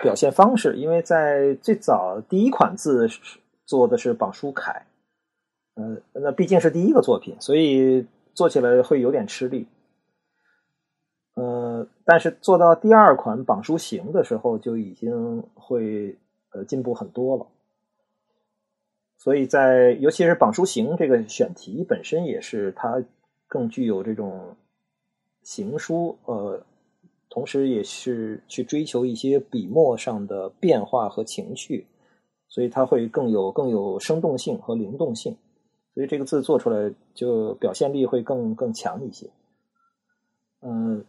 表现方式。因为在最早第一款字做的是榜书楷，呃，那毕竟是第一个作品，所以做起来会有点吃力。呃，但是做到第二款榜书行的时候，就已经会呃进步很多了。所以在尤其是榜书行这个选题本身，也是它更具有这种行书，呃，同时也是去追求一些笔墨上的变化和情趣，所以它会更有更有生动性和灵动性，所以这个字做出来就表现力会更更强一些。嗯。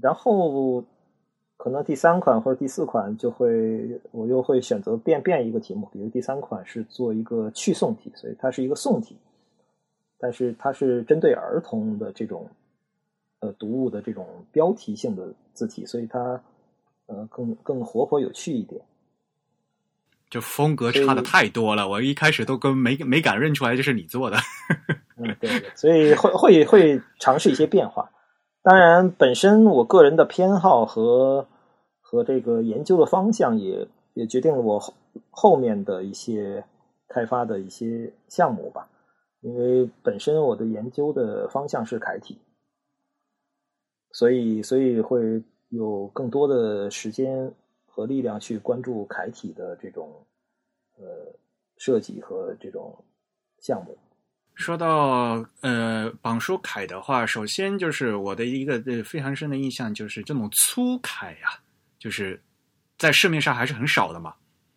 然后，可能第三款或者第四款就会，我又会选择变变一个题目，比如第三款是做一个去宋体，所以它是一个宋体，但是它是针对儿童的这种呃读物的这种标题性的字体，所以它呃更更活泼有趣一点。就风格差的太多了，我一开始都跟没没敢认出来这是你做的。嗯，对，所以会会会尝试一些变化。当然，本身我个人的偏好和和这个研究的方向也也决定了我后后面的一些开发的一些项目吧。因为本身我的研究的方向是楷体，所以所以会有更多的时间和力量去关注楷体的这种呃设计和这种项目。说到呃榜书楷的话，首先就是我的一个呃非常深的印象就是这种粗楷呀、就是在市面上还是很少的嘛，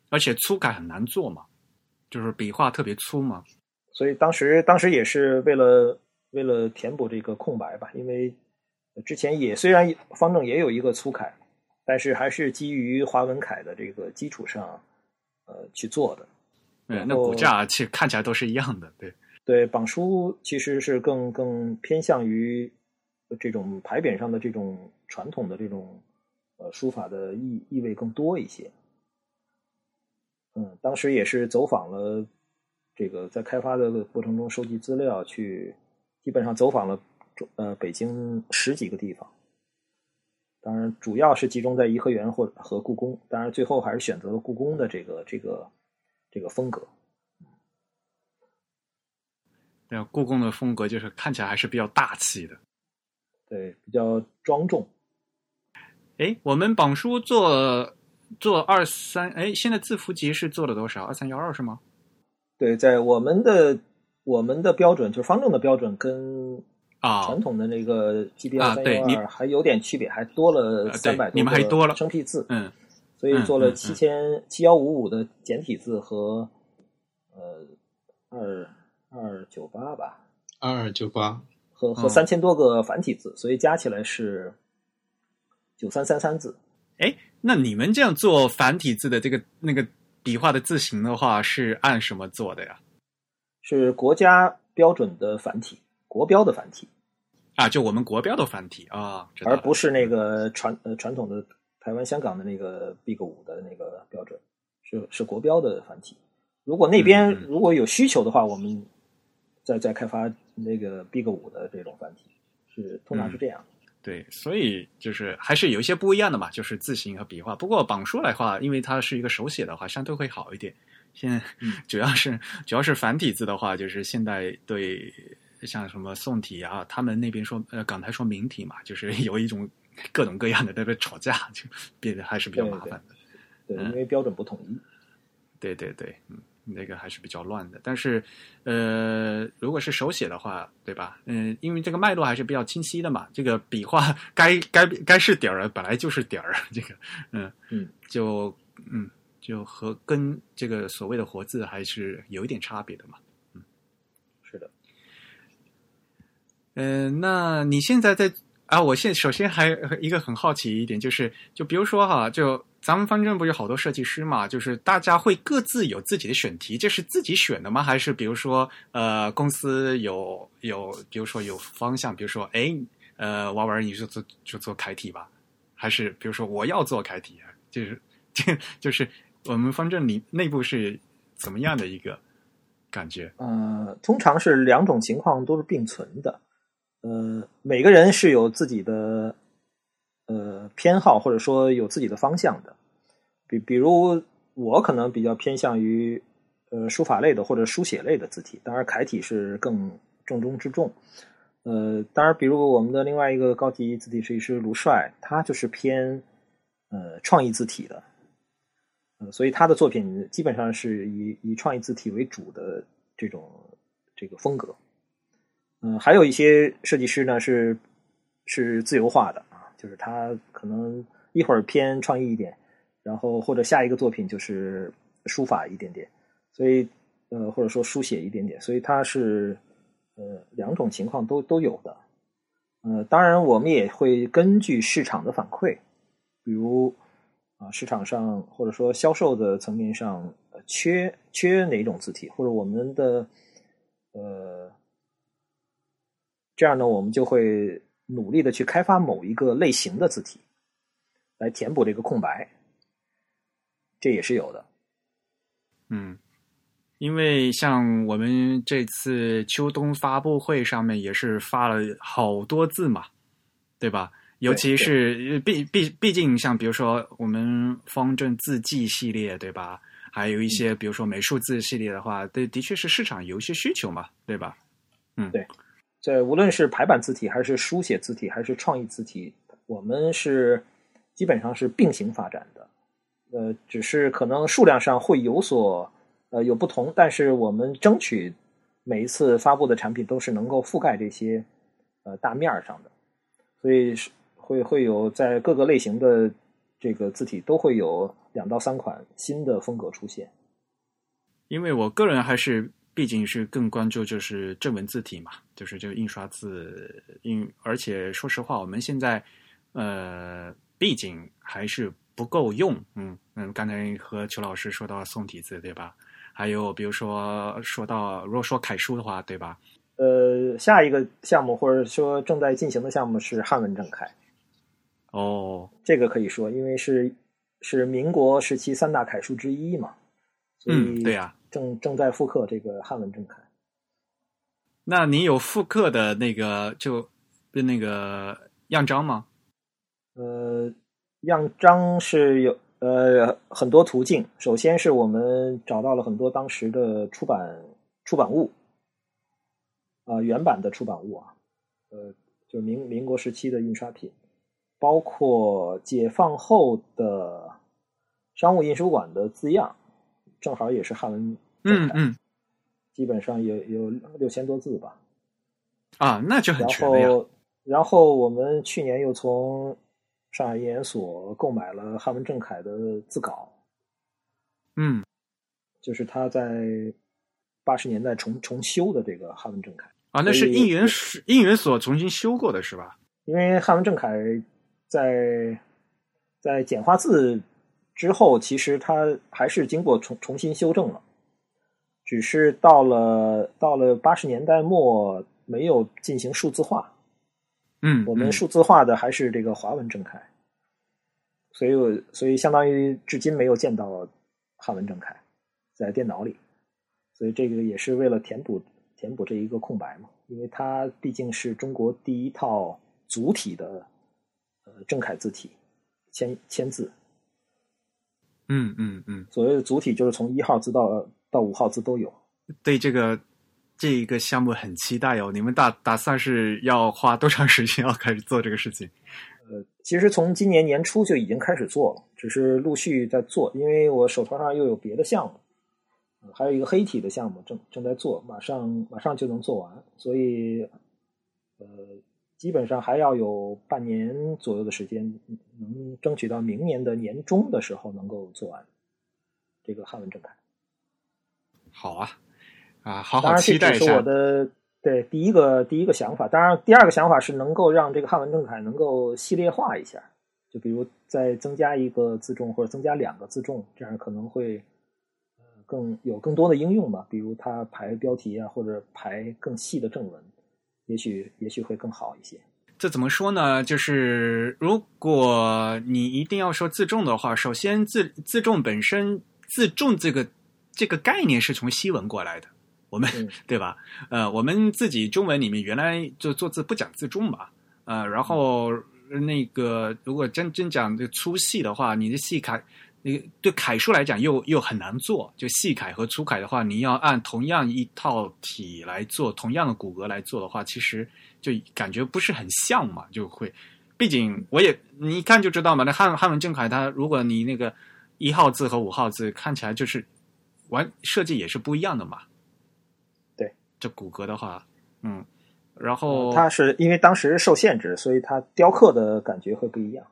而且粗楷很难做嘛，就是笔画特别粗嘛。所以当时当时也是为了为了填补这个空白吧，因为之前也虽然方正也有一个粗楷，但是还是基于华文楷的这个基础上呃去做的。对，然后那骨架其实看起来都是一样的，对。对，榜书其实是更更偏向于这种牌匾上的这种传统的这种呃书法的意意味更多一些。嗯，当时也是走访了这个在开发的过程中收集资料，去基本上走访了中呃北京十几个地方。当然，主要是集中在颐和园或和故宫。当然，最后还是选择了故宫的这个这个这个风格。对，故宫的风格就是看起来还是比较大气的。对，比较庄重。哎，我们榜书做做二三，哎，现在字符集是做了多少？二三幺二是吗？对，在我们的我们的标准，就是方正的标准，跟啊，传统的那个 GB 啊二三幺二还有点区别，还多了三百多你们还多了生僻字，嗯，所以做了七千七幺五五的简体字和呃二二九八吧，二二九八，和和嗯三千多个繁体字，所以加起来是九三三三字。哎，那你们这样做繁体字的这个那个笔画的字形的话，是按什么做的呀？是国家标准的繁体，国标的繁体，啊，就我们国标的繁体啊，而不是那个传呃传统的台湾、香港的那个 Big 五的那个标准，是是国标的繁体。如果那边如果有需求的话，我们再再开发那个 Big 五的这种繁体，是通常嗯是这样。对，所以就是还是有一些不一样的嘛，就是字形和笔画。不过榜书来话，因为它是一个手写的话，相对会好一点。现在嗯 主要是主要是繁体字的话，就是现在对像什么宋体啊，他们那边说呃港台说明体嘛，就是 有一种各种各样的在那吵架，就变得还是比较麻烦的。对，嗯因为标准不统一。对对对，嗯，那个还是比较乱的。但是，呃，如果是手写的话，对吧？嗯、因为这个脉络还是比较清晰的嘛。这个笔画该该该是点儿，本来就是点儿。这个，嗯嗯，就嗯，就和跟这个所谓的活字还是有一点差别的嘛。嗯是的，嗯、那你现在在啊？我现首先还一个很好奇一点，就是就比如说哈，就咱们方正不有好多设计师嘛，就是大家会各自有自己的选题，这是自己选的吗？还是比如说呃，公司有有，比如说有方向，比如说哎呃，娃娃儿你就做就做楷体吧，还是比如说我要做楷体，就是 就就是我们方正里内部是怎么样的一个感觉？呃，通常是两种情况都是并存的。呃，每个人是有自己的呃偏好，或者说有自己的方向的。比比如我可能比较偏向于呃书法类的或者书写类的字体，当然楷体是更重中之重。呃，当然，比如我们的另外一个高级字体设计师卢帅，他就是偏呃创意字体的，呃，所以他的作品基本上是以以创意字体为主的这种这个风格。嗯、还有一些设计师呢是是自由化的啊，就是他可能一会儿偏创意一点，然后或者下一个作品就是书法一点点，所以呃或者说书写一点点，所以他是呃两种情况都都有的。呃，当然我们也会根据市场的反馈，比如啊市场上或者说销售的层面上，缺缺哪种字体，或者我们的呃这样呢，我们就会努力的去开发某一个类型的字体，来填补这个空白，这也是有的。嗯，因为像我们这次秋冬发布会上面也是发了好多字嘛，对吧？尤其是毕毕毕竟像比如说我们方正字迹系列，对吧？还有一些比如说美术字系列的话，对，的确是市场有一些需求嘛，对吧？在无论是排版字体，还是书写字体，还是创意字体，我们是基本上是并行发展的。呃，只是可能数量上会有所呃有不同，但是我们争取每一次发布的产品都是能够覆盖这些呃大面儿上的，所以是会会有在各个类型的这个字体都会有两到三款新的风格出现。因为我个人还是毕竟是更关注就是正文字体嘛，就是这个印刷字印，而且说实话，我们现在呃，毕竟还是不够用，嗯嗯，刚才和邱老师说到宋体字对吧？还有比如说说到如果说楷书的话，对吧？呃，下一个项目或者说正在进行的项目是汉文正楷，哦，这个可以说，因为是是民国时期三大楷书之一嘛，所嗯，对呀、正正在复刻这个汉文正楷。那你有复刻的那个就那个样章吗？呃，样章是有呃很多途径。首先是我们找到了很多当时的出版出版物，啊、原版的出版物啊，呃，就是民民国时期的印刷品，包括解放后的商务印书馆的字样，正好也是汉文正楷，嗯嗯基本上有有六千多字吧。啊，那就很然全了呀。后，然后我们去年又从上海印研所购买了汉文正楷的字稿，嗯，就是他在八十年代重重修的这个汉文正楷。啊，那是所以应援所应援所重新修过的是吧？因为汉文正楷在在简化字之后，其实它还是经过重重新修正了，只是到了到了八十年代末没有进行数字化。嗯，嗯我们数字化的还是这个华文正楷，所以我所以相当于至今没有见到汉文正楷在电脑里，所以这个也是为了填补填补这一个空白嘛，因为它毕竟是中国第一套主体的呃正楷字体签签字，嗯嗯嗯，所谓的主体就是从一号字到到五号字都有。对这个这一个项目很期待哦。你们打打算是要花多长时间要开始做这个事情？呃，其实从今年年初就已经开始做了，只是陆续在做，因为我手头上又有别的项目，呃还有一个黑体的项目正正在做，马上马上就能做完，所以呃，基本上还要有半年左右的时间，能争取到明年的年中的时候能够做完这个汉文正楷。好啊，啊，好好期待一这是我。的对第一个第一个想法。当然，第二个想法是能够让这个汉文正楷能够系列化一下，就比如再增加一个字重或者增加两个字重，这样可能会呃更有更多的应用吧。比如它排标题啊，或者排更细的正文，也许也许会更好一些。这怎么说呢？就是如果你一定要说自重的话，首先自自重本身自重这个这个概念是从西文过来的，我们、嗯 对吧？呃，我们自己中文里面原来就做字不讲自重嘛，呃，然后那个如果真真讲这粗细的话，你的细楷。那个对楷书来讲又又很难做，就细楷和粗楷的话，你要按同样一套体来做，同样的骨骼来做的话，其实就感觉不是很像嘛，就会，毕竟我也你一看就知道嘛，那汉汉文正楷它如果你那个一号字和五号字看起来就是完设计也是不一样的嘛。对，这骨骼的话，嗯，然后它是因为当时受限制，所以它雕刻的感觉会不一样。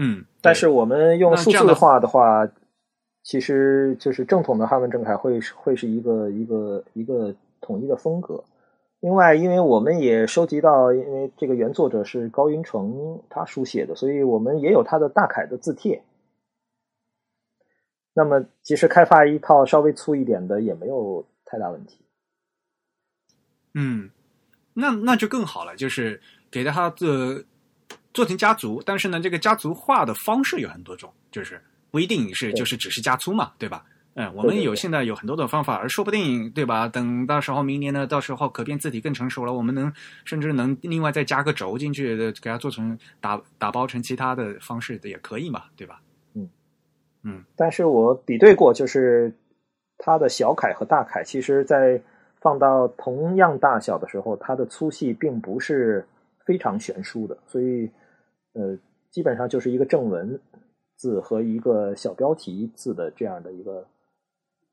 嗯，但是我们用数字化的话，其实就是正统的汉文正楷会是会是一个一个一个统一的风格。另外，因为我们也收集到，因为这个原作者是高云成他书写的，所以我们也有他的大楷的字帖。那么，其实开发一套稍微粗一点的也没有太大问题。嗯，那那就更好了，就是给它的做成家族，但是呢，这个家族化的方式有很多种，就是不一定是就是只是加粗嘛，对吧？嗯，我们有现在有很多的方法，而说不定对吧？等到时候明年呢，到时候可变字体更成熟了，我们能甚至能另外再加个轴进去的，给它做成打打包成其他的方式的也可以嘛，对吧？嗯嗯但是我比对过，就是它的小楷和大楷，其实在放到同样大小的时候，它的粗细并不是非常悬殊的，所以呃，基本上就是一个正文字和一个小标题字的这样的一个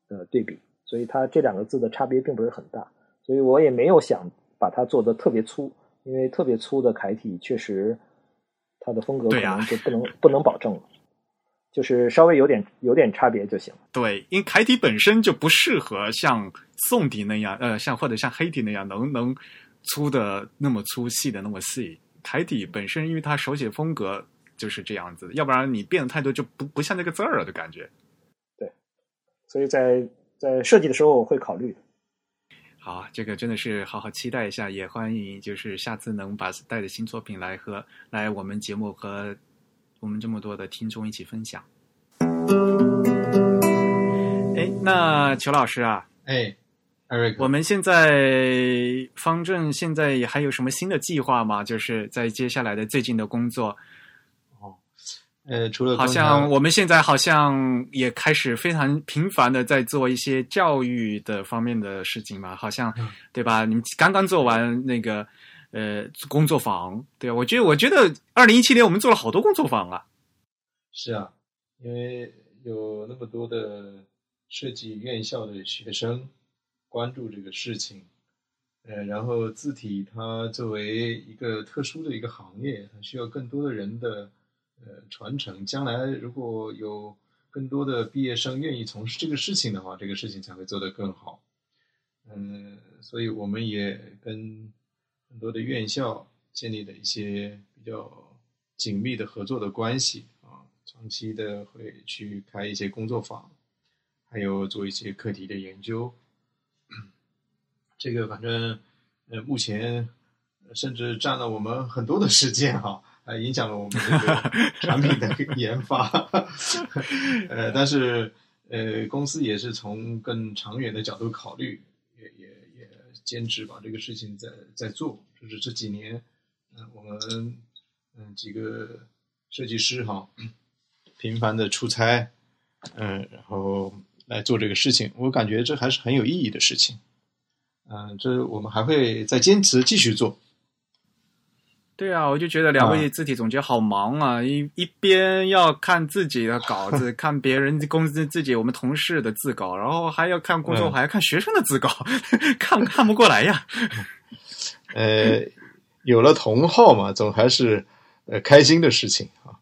呃对比，所以它这两个字的差别并不是很大，所以我也没有想把它做的特别粗，因为特别粗的楷体确实它的风格可能就不能、不能保证了，就是稍微有点有点差别就行。对，因为楷体本身就不适合像宋体那样，呃，像或者像黑体那样能能粗的那么粗细的那么细。楷体本身因为他手写风格就是这样子，要不然你变的太多就不不像那个字儿了的感觉。对所以在在设计的时候我会考虑的。好，这个真的是好好期待一下，也欢迎就是下次能把带着新作品来和来我们节目和我们这么多的听众一起分享。哎，那裘老师啊，哎，我们现在方正现在也还有什么新的计划吗？就是在接下来的最近的工作，哦呃，除了好像我们现在好像也开始非常频繁的在做一些教育的方面的事情嘛，好像嗯。对吧？你们刚刚做完那个呃工作坊，对啊，我觉得我觉得二零一七年我们做了好多工作坊啊，是啊，因为有那么多的设计院校的学生关注这个事情，呃，然后字体它作为一个特殊的一个行业，它需要更多的人的呃传承。将来如果有更多的毕业生愿意从事这个事情的话，这个事情才会做得更好。嗯、所以我们也跟很多的院校建立了一些比较紧密的合作的关系啊，长期的会去开一些工作坊，还有做一些课题的研究。这个反正呃，目前呃甚至占了我们很多的时间哈、还影响了我们这个 产品的研发。呃，但是呃，公司也是从更长远的角度考虑，也也也坚持把这个事情在在做。就是这几年，嗯、我们嗯、几个设计师哈，频繁的出差，嗯、然后来做这个事情，我感觉这还是很有意义的事情。嗯、这我们还会再坚持继续做。对啊，我就觉得两位啊字体总监好忙啊，一一边要看自己的稿子，看别人公司自己我们同事的字稿，然后还要看工作，嗯还要看学生的字稿，看看不过来呀。呃，有了同好嘛，总还是呃开心的事情啊。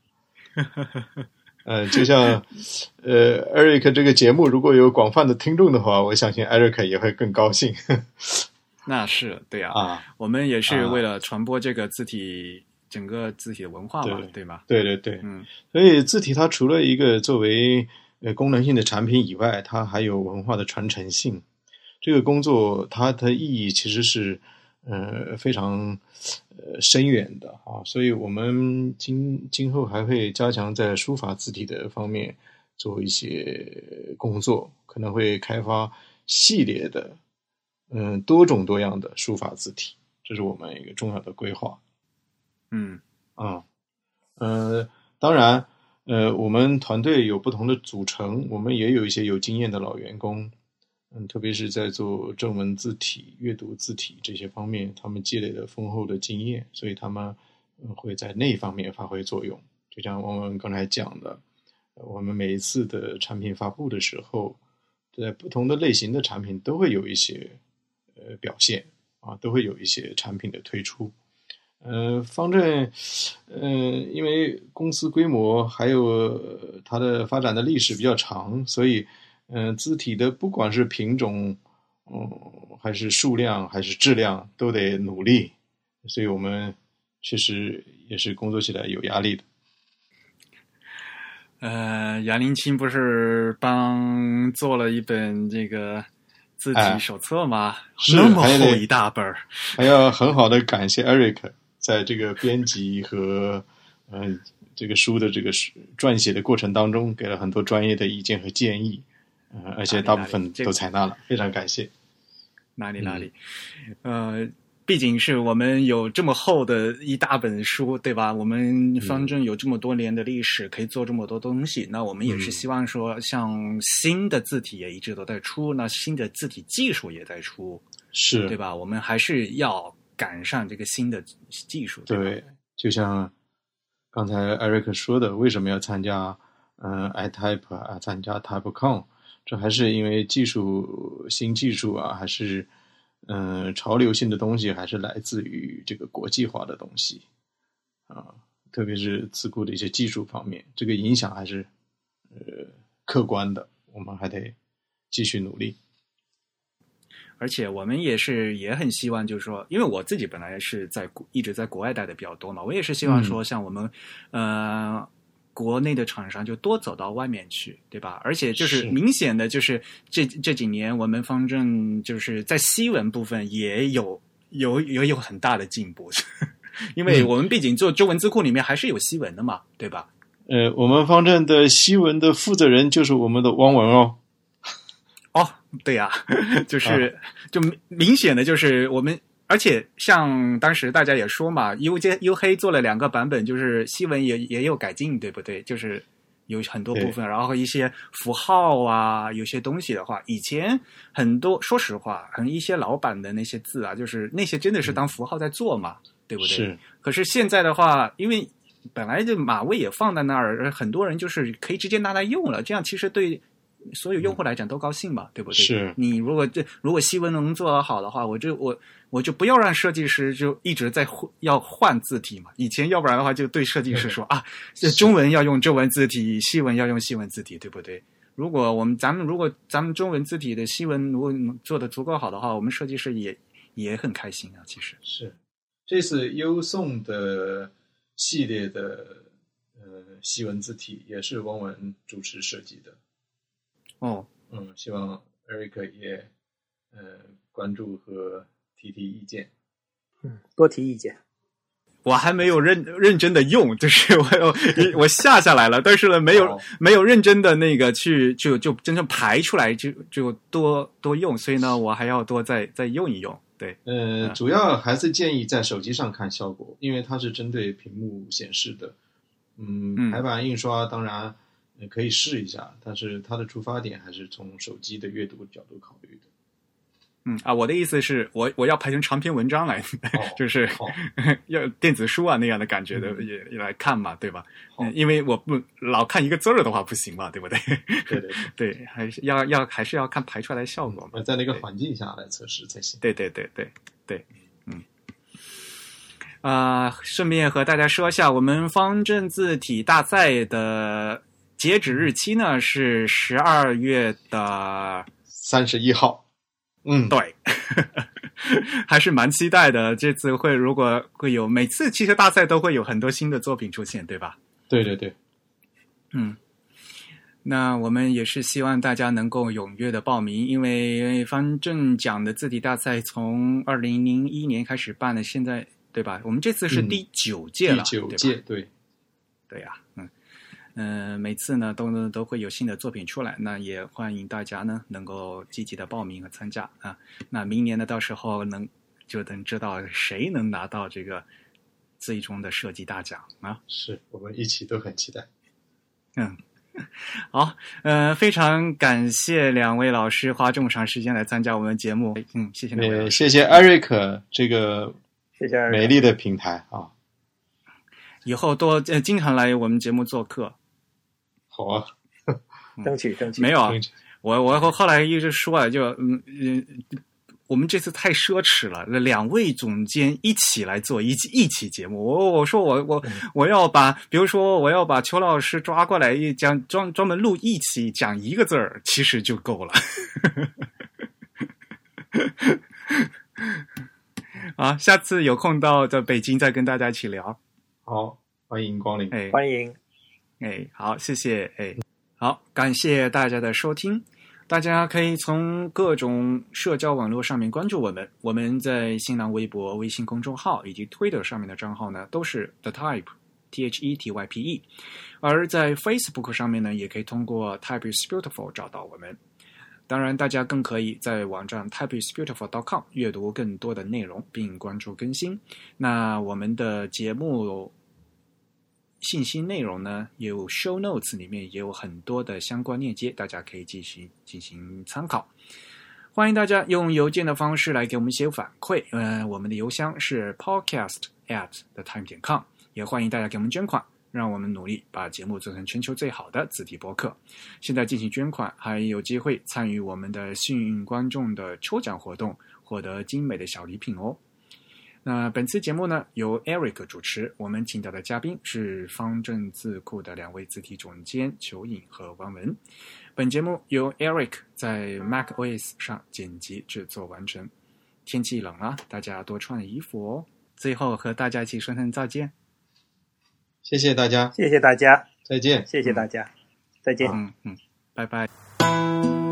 呃，就像呃，Eric 这个节目如果有广泛的听众的话，我相信 Eric 也会更高兴那是对啊，啊。我们也是啊为了传播这个字体整个字体的文化嘛，对对吗？对对对，嗯，所以字体它除了一个作为呃功能性的产品以外，它还有文化的传承性。这个工作它的意义其实是呃非常呃深远的啊，所以我们今今后还会加强在书法字体的方面做一些工作，可能会开发系列的嗯多种多样的书法字体，这是我们一个重要的规划。嗯啊，呃，当然，呃，我们团队有不同的组成，我们也有一些有经验的老员工，嗯，特别是在做正文字体、阅读字体这些方面，他们积累了丰厚的经验，所以他们会在那方面发挥作用。就像我们刚才讲的，我们每一次的产品发布的时候，在不同的类型的产品都会有一些呃表现啊，都会有一些产品的推出。呃，方正，嗯、因为公司规模还有它的发展的历史比较长，所以，嗯、字体的不管是品种，嗯，还是数量，还是质量，都得努力，所以我们确实也是工作起来有压力的。呃，杨林清不是帮做了一本这个字体哎手册吗？是那么厚一大本儿，还要很好的感谢 Eric 在这个编辑和嗯、呃这个书的这个撰写的过程当中，给了很多专业的意见和建议，呃，而且大部分都采纳了，非常感谢。哪里哪里，呃，毕竟是我们有这么厚的一大本书，对吧？我们方正有这么多年的历史，可以做这么多东西。那我们也是嗯希望说，像新的字体也一直都在出，那新的字体技术也在出，是，对吧？我们还是要赶上这个新的技术。吧对，就像刚才艾瑞克说的，为什么要参加嗯、呃、iType 啊，参加 TypeCon，这还是因为技术新技术啊，还是嗯、呃潮流性的东西，还是来自于这个国际化的东西啊，特别是自顾的一些技术方面，这个影响还是呃客观的，我们还得继续努力。而且我们也是也很希望，就是说，因为我自己本来是在国一直在国外待的比较多嘛，我也是希望说，像我们、呃国内的厂商就多走到外面去，对吧？而且就是是明显的就是这这几年我们方正就是在西文部分也有有也有很大的进步，因为嗯我们毕竟做中文字库里面还是有西文的嘛，对吧？呃，我们方正的西文的负责人就是我们的汪文哦。哦，对呀、就是、就明明显的就是我们，而且像当时大家也说嘛，U 接 U 黑做了两个版本，就是西文也也有改进，对不对？就是有很多部分，然后一些符号啊，有些东西的话，以前很多说实话，很一些老版的那些字啊，就是那些真的是当符号在做嘛，对不对？是，可是现在的话，因为本来就码位也放在那儿，很多人就是可以直接拿来用了，这样其实对所有用户来讲都高兴嘛，对不对？是你如果这如果西文能做得好的话，我就我我就不要让设计师就一直在换要换字体嘛。以前要不然的话，就对设计师说啊，这中文要用中文字体，西文要用西文字体，对不对？如果我们咱们如果咱们中文字体的西文如果能做的足够好的话，我们设计师也也很开心啊。其实，是，这次优送的系列的呃西文字体也是汪文主持设计的。哦，嗯，希望 Eric 也呃关注和提提意见。嗯，多提意见。我还没有认认真的用，就是我有我下下来了，但是呢，没有、哦没有认真的那个去就就真正排出来，就就多多用，所以呢，我还要多再再用一用。对，呃，嗯主要还是建议在手机上看效果，因为它是针对屏幕显示的。嗯，嗯排版印刷当然呃可以试一下，但是它的出发点还是从手机的阅读角度考虑的。嗯啊，我的意思是我我要排成长篇文章来，哦就是好 要电子书啊那样的感觉的、嗯也也来看嘛，对吧？因为我不老看一个字儿的话不行嘛，对不对？对对对，对，还是要要还是要看排出来的效果嘛。那在那个环境下来测试才行。对对对对对，嗯。啊、顺便和大家说一下，我们方正字体大赛的截止日期呢是十二月的，三十一号，嗯，对，还是蛮期待的。这次会如果会有，每次汽车大赛都会有很多新的作品出现，对吧？对对对，嗯，那我们也是希望大家能够踊跃的报名，因为方正奖的字体大赛从二零零一年开始办的，现在对吧？我们这次是嗯第九届了，九届，对，对呀、嗯。嗯、每次呢都都会有新的作品出来，那也欢迎大家呢能够积极的报名和参加啊。那明年呢，到时候能就能知道谁能拿到这个最终的设计大奖啊。是我们一起都很期待。嗯，好，呃，非常感谢两位老师花这么长时间来参加我们节目。嗯，谢谢两位老呃，师。谢谢 Eric 这个谢谢美丽的平台啊，以后多呃经常来我们节目做客。好啊，争取争取没有啊我我后后来一直说啊，就嗯嗯，我们这次太奢侈了，两位总监一起来做一期一期节目。我我说我我我要把，比如说我要把邱老师抓过来一讲专专门录一期讲一个字儿，其实就够了。啊，下次有空到在北京再跟大家一起聊。好，欢迎光临。哎，欢迎。哎，好，谢谢，哎，好，感谢大家的收听。大家可以从各种社交网络上面关注我们，我们在新浪微博、微信公众号以及 Twitter 上面的账号呢，都是 The Type T H E T Y P E，而在 Facebook 上面呢，也可以通过 Type is Beautiful 找到我们。当然，大家更可以在网站 typeisbeautiful.com 阅读更多的内容，并关注更新。那我们的节目信息内容呢，有 show notes 里面也有很多的相关链接，大家可以进行进行参考。欢迎大家用邮件的方式来给我们写反馈，呃，我们的邮箱是 podcast at the time 点 com，也欢迎大家给我们捐款。让我们努力把节目做成全球最好的字体播客。现在进行捐款，还有机会参与我们的幸运观众的抽奖活动，获得精美的小礼品哦。那本次节目呢，由 Eric 主持，我们请到的嘉宾是方正字库的两位字体总监裘颖和王文。本节目由 Eric 在 Mac OS 上剪辑制作完成。天气冷了，大家多穿衣服哦。最后和大家一起说声再见。谢谢大家，谢谢大家，再见。谢谢大家，再见。嗯嗯，拜拜。